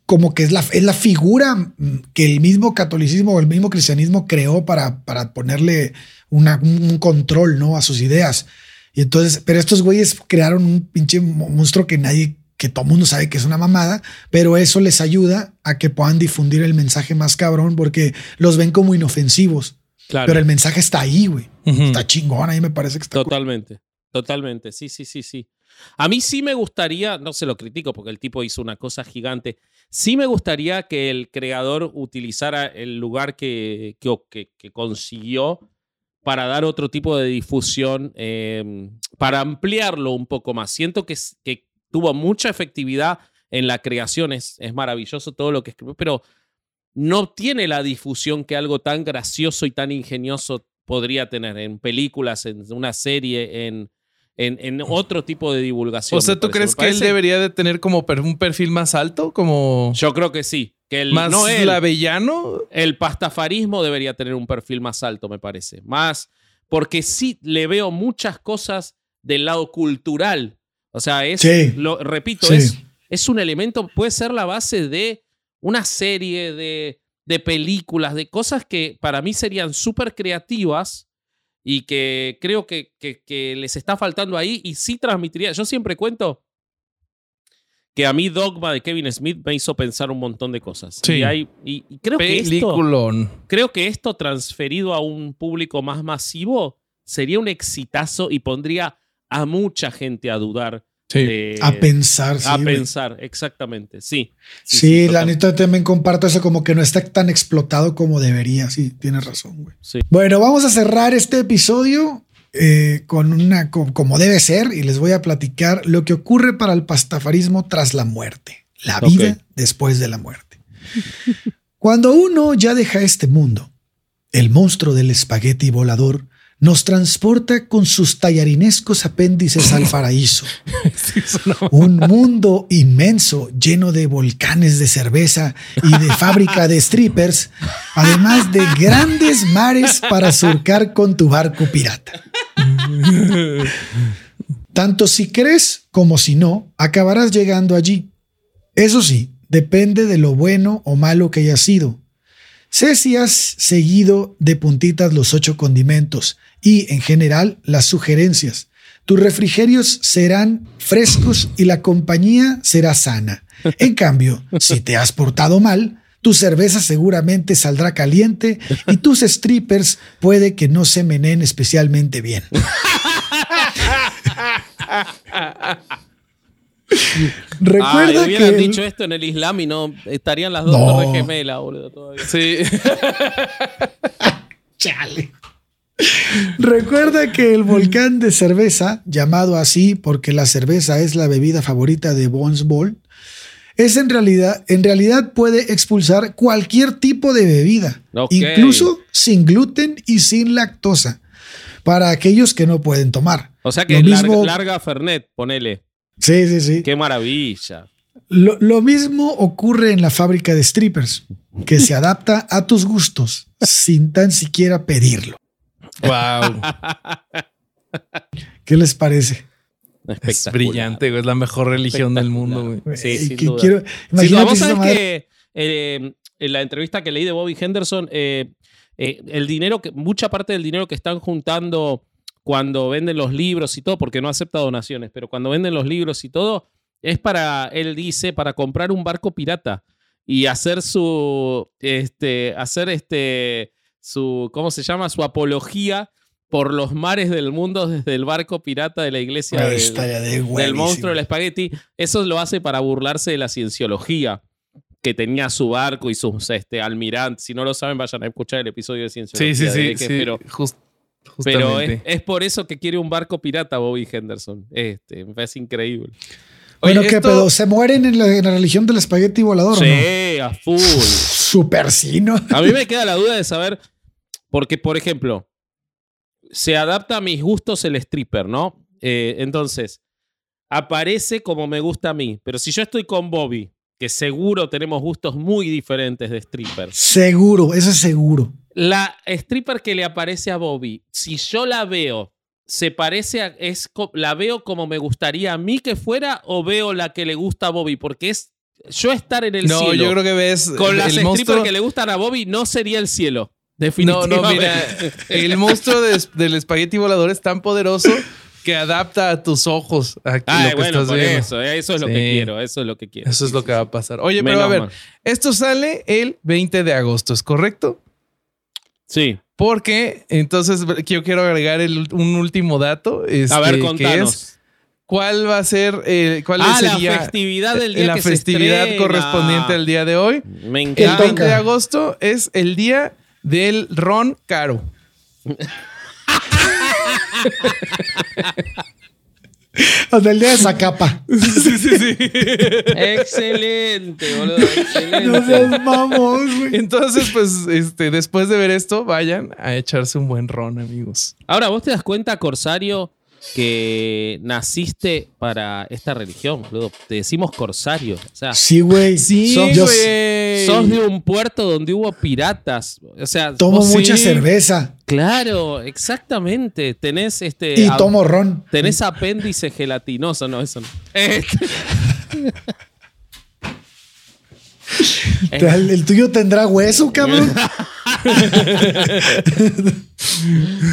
como que es la, es la figura que el mismo catolicismo o el mismo cristianismo creó para, para ponerle una, un control ¿no? a sus ideas. Y entonces, pero estos güeyes crearon un pinche monstruo que nadie que todo el mundo sabe que es una mamada, pero eso les ayuda a que puedan difundir el mensaje más cabrón porque los ven como inofensivos. Claro. Pero el mensaje está ahí, güey. Está chingón, ahí me parece que está. Totalmente, totalmente. Sí, sí, sí, sí. A mí sí me gustaría, no se lo critico porque el tipo hizo una cosa gigante. Sí me gustaría que el creador utilizara el lugar que, que, que consiguió para dar otro tipo de difusión, eh, para ampliarlo un poco más. Siento que, que tuvo mucha efectividad en la creación, es, maravilloso todo lo que escribió, pero no tiene la difusión que algo tan gracioso y tan ingenioso podría tener en películas, en una serie, en, en, otro tipo de divulgación. O sea, ¿tú crees que él debería de tener como un perfil más alto? Como... Yo creo que sí. Que el, ¿Más no el, lavellano? El pastafarismo debería tener un perfil más alto, me parece. Más, porque sí le veo muchas cosas del lado cultural o sea, es, lo repito, es, es un elemento, puede ser la base de una serie de, de películas, de cosas que para mí serían súper creativas y que creo que, que, les está faltando ahí y sí transmitiría. Yo siempre cuento que a mí Dogma de Kevin Smith me hizo pensar un montón de cosas. Sí. Y, hay, y, creo que esto, creo que esto transferido a un público más masivo sería un exitazo y pondría a mucha gente a dudar. Sí. de- A pensar, sí. a güey. pensar, exactamente. Sí. Sí, la neta también comparto eso, como que no está tan explotado como debería. Sí, tienes razón, güey. Sí. Bueno, vamos a cerrar este episodio eh, con una, co- como debe ser, y les voy a platicar lo que ocurre para el pastafarismo tras la muerte, la vida después de la muerte. Cuando uno ya deja este mundo, el monstruo del espagueti volador nos transporta con sus tallarinescos apéndices al paraíso. Sí, Un mundo inmenso lleno de volcanes de cerveza y de fábrica de strippers, además de grandes mares para surcar con tu barco pirata. Tanto si crees como si no, acabarás llegando allí. Eso sí, depende de lo bueno o malo que hayas sido. Sé si has seguido de puntitas los ocho condimentos y, en general, las sugerencias. Tus refrigerios serán frescos y la compañía será sana. En cambio, si te has portado mal, tu cerveza seguramente saldrá caliente y tus strippers puede que no se menen especialmente bien. Recuerda Ay, hubieran que dicho esto en el Islam y no estarían las dos No. torres gemelas, boludo, todavía. Sí. Chale. Recuerda que el volcán de cerveza, llamado así porque la cerveza es la bebida favorita de Bones Ball, es en realidad, en realidad puede expulsar cualquier tipo de bebida, incluso sin gluten y sin lactosa, para aquellos que no pueden tomar. O sea que Lo larga, mismo- larga Fernet, ponele. Sí, sí, sí. Qué maravilla. Lo, lo mismo ocurre en la fábrica de strippers, que se adapta a tus gustos sin tan siquiera pedirlo. Wow. ¿Qué les parece? Es brillante, güey. Es la mejor religión del mundo, güey. Sí, Eh, sin que duda. quiero- que eh, en la entrevista que leí de Bobby Henderson, eh, eh, el dinero que, mucha parte del dinero que están juntando cuando venden los libros y todo, porque no acepta donaciones, pero cuando venden los libros y todo, es para, él dice, para comprar un barco pirata y hacer su, este, hacer este, su, ¿cómo se llama? Su apología por los mares del mundo desde el barco pirata de la iglesia del- de monstruo del espagueti. Eso lo hace para burlarse de la cienciología, que tenía su barco y sus este, almirantes. Si no lo saben, vayan a escuchar el episodio de cienciología. Sí, sí, de sí. Sí. Pero, Just- pero es, es por eso que quiere un barco pirata Bobby Henderson. Este, me parece increíble. Bueno, Oye, ¿qué esto- pedo? ¿Se mueren en la, en la religión del espagueti volador o no? Sí, a full. Super sí, ¿no? A mí me queda la duda de saber, porque, por ejemplo, se adapta a mis gustos el stripper, ¿no? Eh, entonces, aparece como me gusta a mí, pero si yo estoy con Bobby, que seguro tenemos gustos muy diferentes de stripper, Seguro, eso es seguro. La stripper que le aparece a Bobby, si yo la veo, se parece a, es, la veo como me gustaría a mí que fuera o veo la que le gusta a Bobby, porque es yo estar en el No, cielo yo creo que ves con las el strippers monstruo. que le gustan a Bobby no sería el cielo. No, Definitivamente. no, mira, el monstruo de- del espagueti volador es tan poderoso que adapta a tus ojos a Ah, lo que bueno, estás viendo. eso, eso es lo que quiero, eso es lo que quiero. Eso es lo que va a pasar. Oye, Menos pero a ver, mal. esto sale el 20 de agosto, ¿es correcto? Sí. Porque entonces yo quiero agregar el- un último dato. A este, ver, que contanos. es ¿Cuál va a ser, eh, cuál Ah, sería la festividad del día la que festividad correspondiente al día de hoy? Me El encanta. 20 de agosto es el día del ron caro. Hasta el día de Zacapa. sí, sí, sí. Excelente, boludo. Excelente. No seas mamón, güey. Entonces, pues, este, después de ver esto, vayan a echarse un buen ron, amigos. Ahora, ¿vos te das cuenta, Corsario, que naciste para esta religión, boludo? Te decimos Corsario. O sea, Sí, güey. Sí, Sos- yo sos de un puerto donde hubo piratas. O sea, tomo vos- mucha sí. cerveza Claro, exactamente. Tenés este. y tomo ron. Tenés apéndice gelatinoso, no, eso no. Este- ¿El, el tuyo tendrá hueso, cabrón?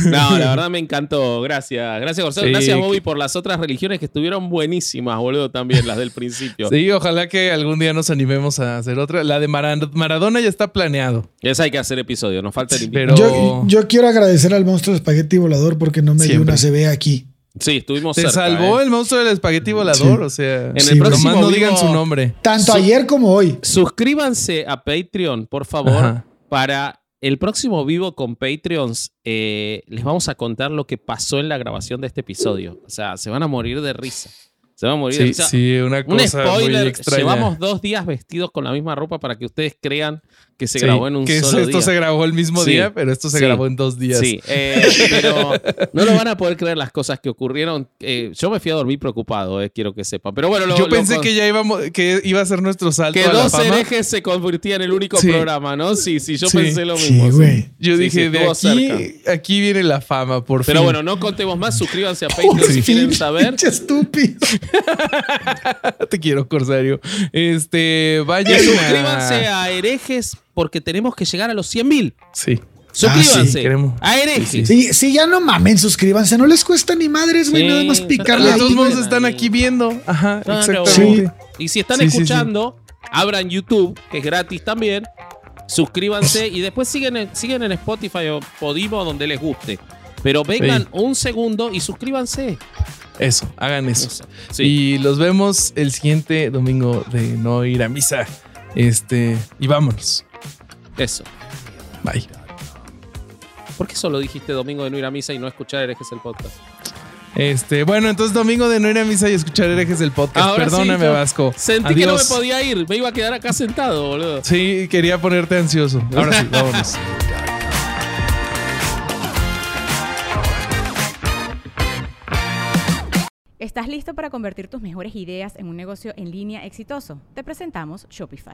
No, la verdad me encantó. Gracias. Gracias, Corsario. Sí. Gracias, Bobby, por las otras religiones que estuvieron buenísimas, boludo, también, las del principio. Sí, ojalá que algún día nos animemos a hacer otra. La de Mara- Maradona ya está planeado. Esa hay que hacer episodio, nos falta el. Pero Yo, yo quiero agradecer al monstruo de espagueti volador porque no me dio Siempre. una CB aquí. Sí, estuvimos Te cerca. salvó ¿eh? el monstruo del espagueti volador, Sí. o sea. En Sí, el próximo Nomás no vivo- digan su nombre. Tanto Su- ayer como hoy. Suscríbanse a Patreon, por favor, Ajá. para el próximo vivo con Patreons. eh, les vamos a contar lo que pasó en la grabación de este episodio. O sea, se van a morir de risa. Se van a morir de risa. sí, una Un cosa muy spoiler, extraña. llevamos dos días vestidos con la misma ropa para que ustedes crean que se Sí, grabó en un que solo esto día. se grabó el mismo Sí. día, pero esto se Sí. grabó en dos días. Sí, eh, pero no lo van a poder creer las cosas que ocurrieron. Eh, yo me fui a dormir preocupado, eh, quiero que sepan. Pero bueno, lo, Yo lo pensé con- que ya íbamos, que iba a ser nuestro salto que a la dos fama. herejes se convertían en el único Sí. programa, ¿no? Sí, sí, yo Sí. pensé lo mismo. sí. güey. Yo Sí, dije, sí, de aquí, cerca. aquí viene la fama, por Pero fin. bueno, no contemos más. Suscríbanse a Patreon Sí. si quieren saber. Pinche estúpido. Te quiero, Corsario. Este, vayan suscríbanse a herejes porque tenemos que llegar a los 100 mil. Sí. Suscríbanse sí, queremos. a. Sí, sí, ya no mamen, suscríbanse. No les cuesta ni madres, güey. Sí. Nada más picarle Ah, modos sí. están aquí viendo. Ajá, exactamente. Y si están Sí, sí, sí. escuchando, abran YouTube, que es gratis también. Suscríbanse y después siguen en, siguen en Spotify o Podimo donde les guste. Pero vengan Sí. un segundo y suscríbanse. Eso, hagan eso. Eso. Sí. Y los vemos el siguiente domingo de no ir a misa. Este, y vámonos. Eso. Bye. ¿Por qué solo dijiste domingo de no ir a misa y no escuchar herejes el podcast? Este, bueno, entonces domingo de no ir a misa y escuchar herejes del podcast. Ahora sí, Perdóname, yo Vasco. Sentí que no me podía ir. Me iba a quedar acá sentado, boludo. Sí, quería ponerte ansioso. Ahora sí, vámonos. ¿Estás listo para convertir tus mejores ideas en un negocio en línea exitoso? Te presentamos Shopify.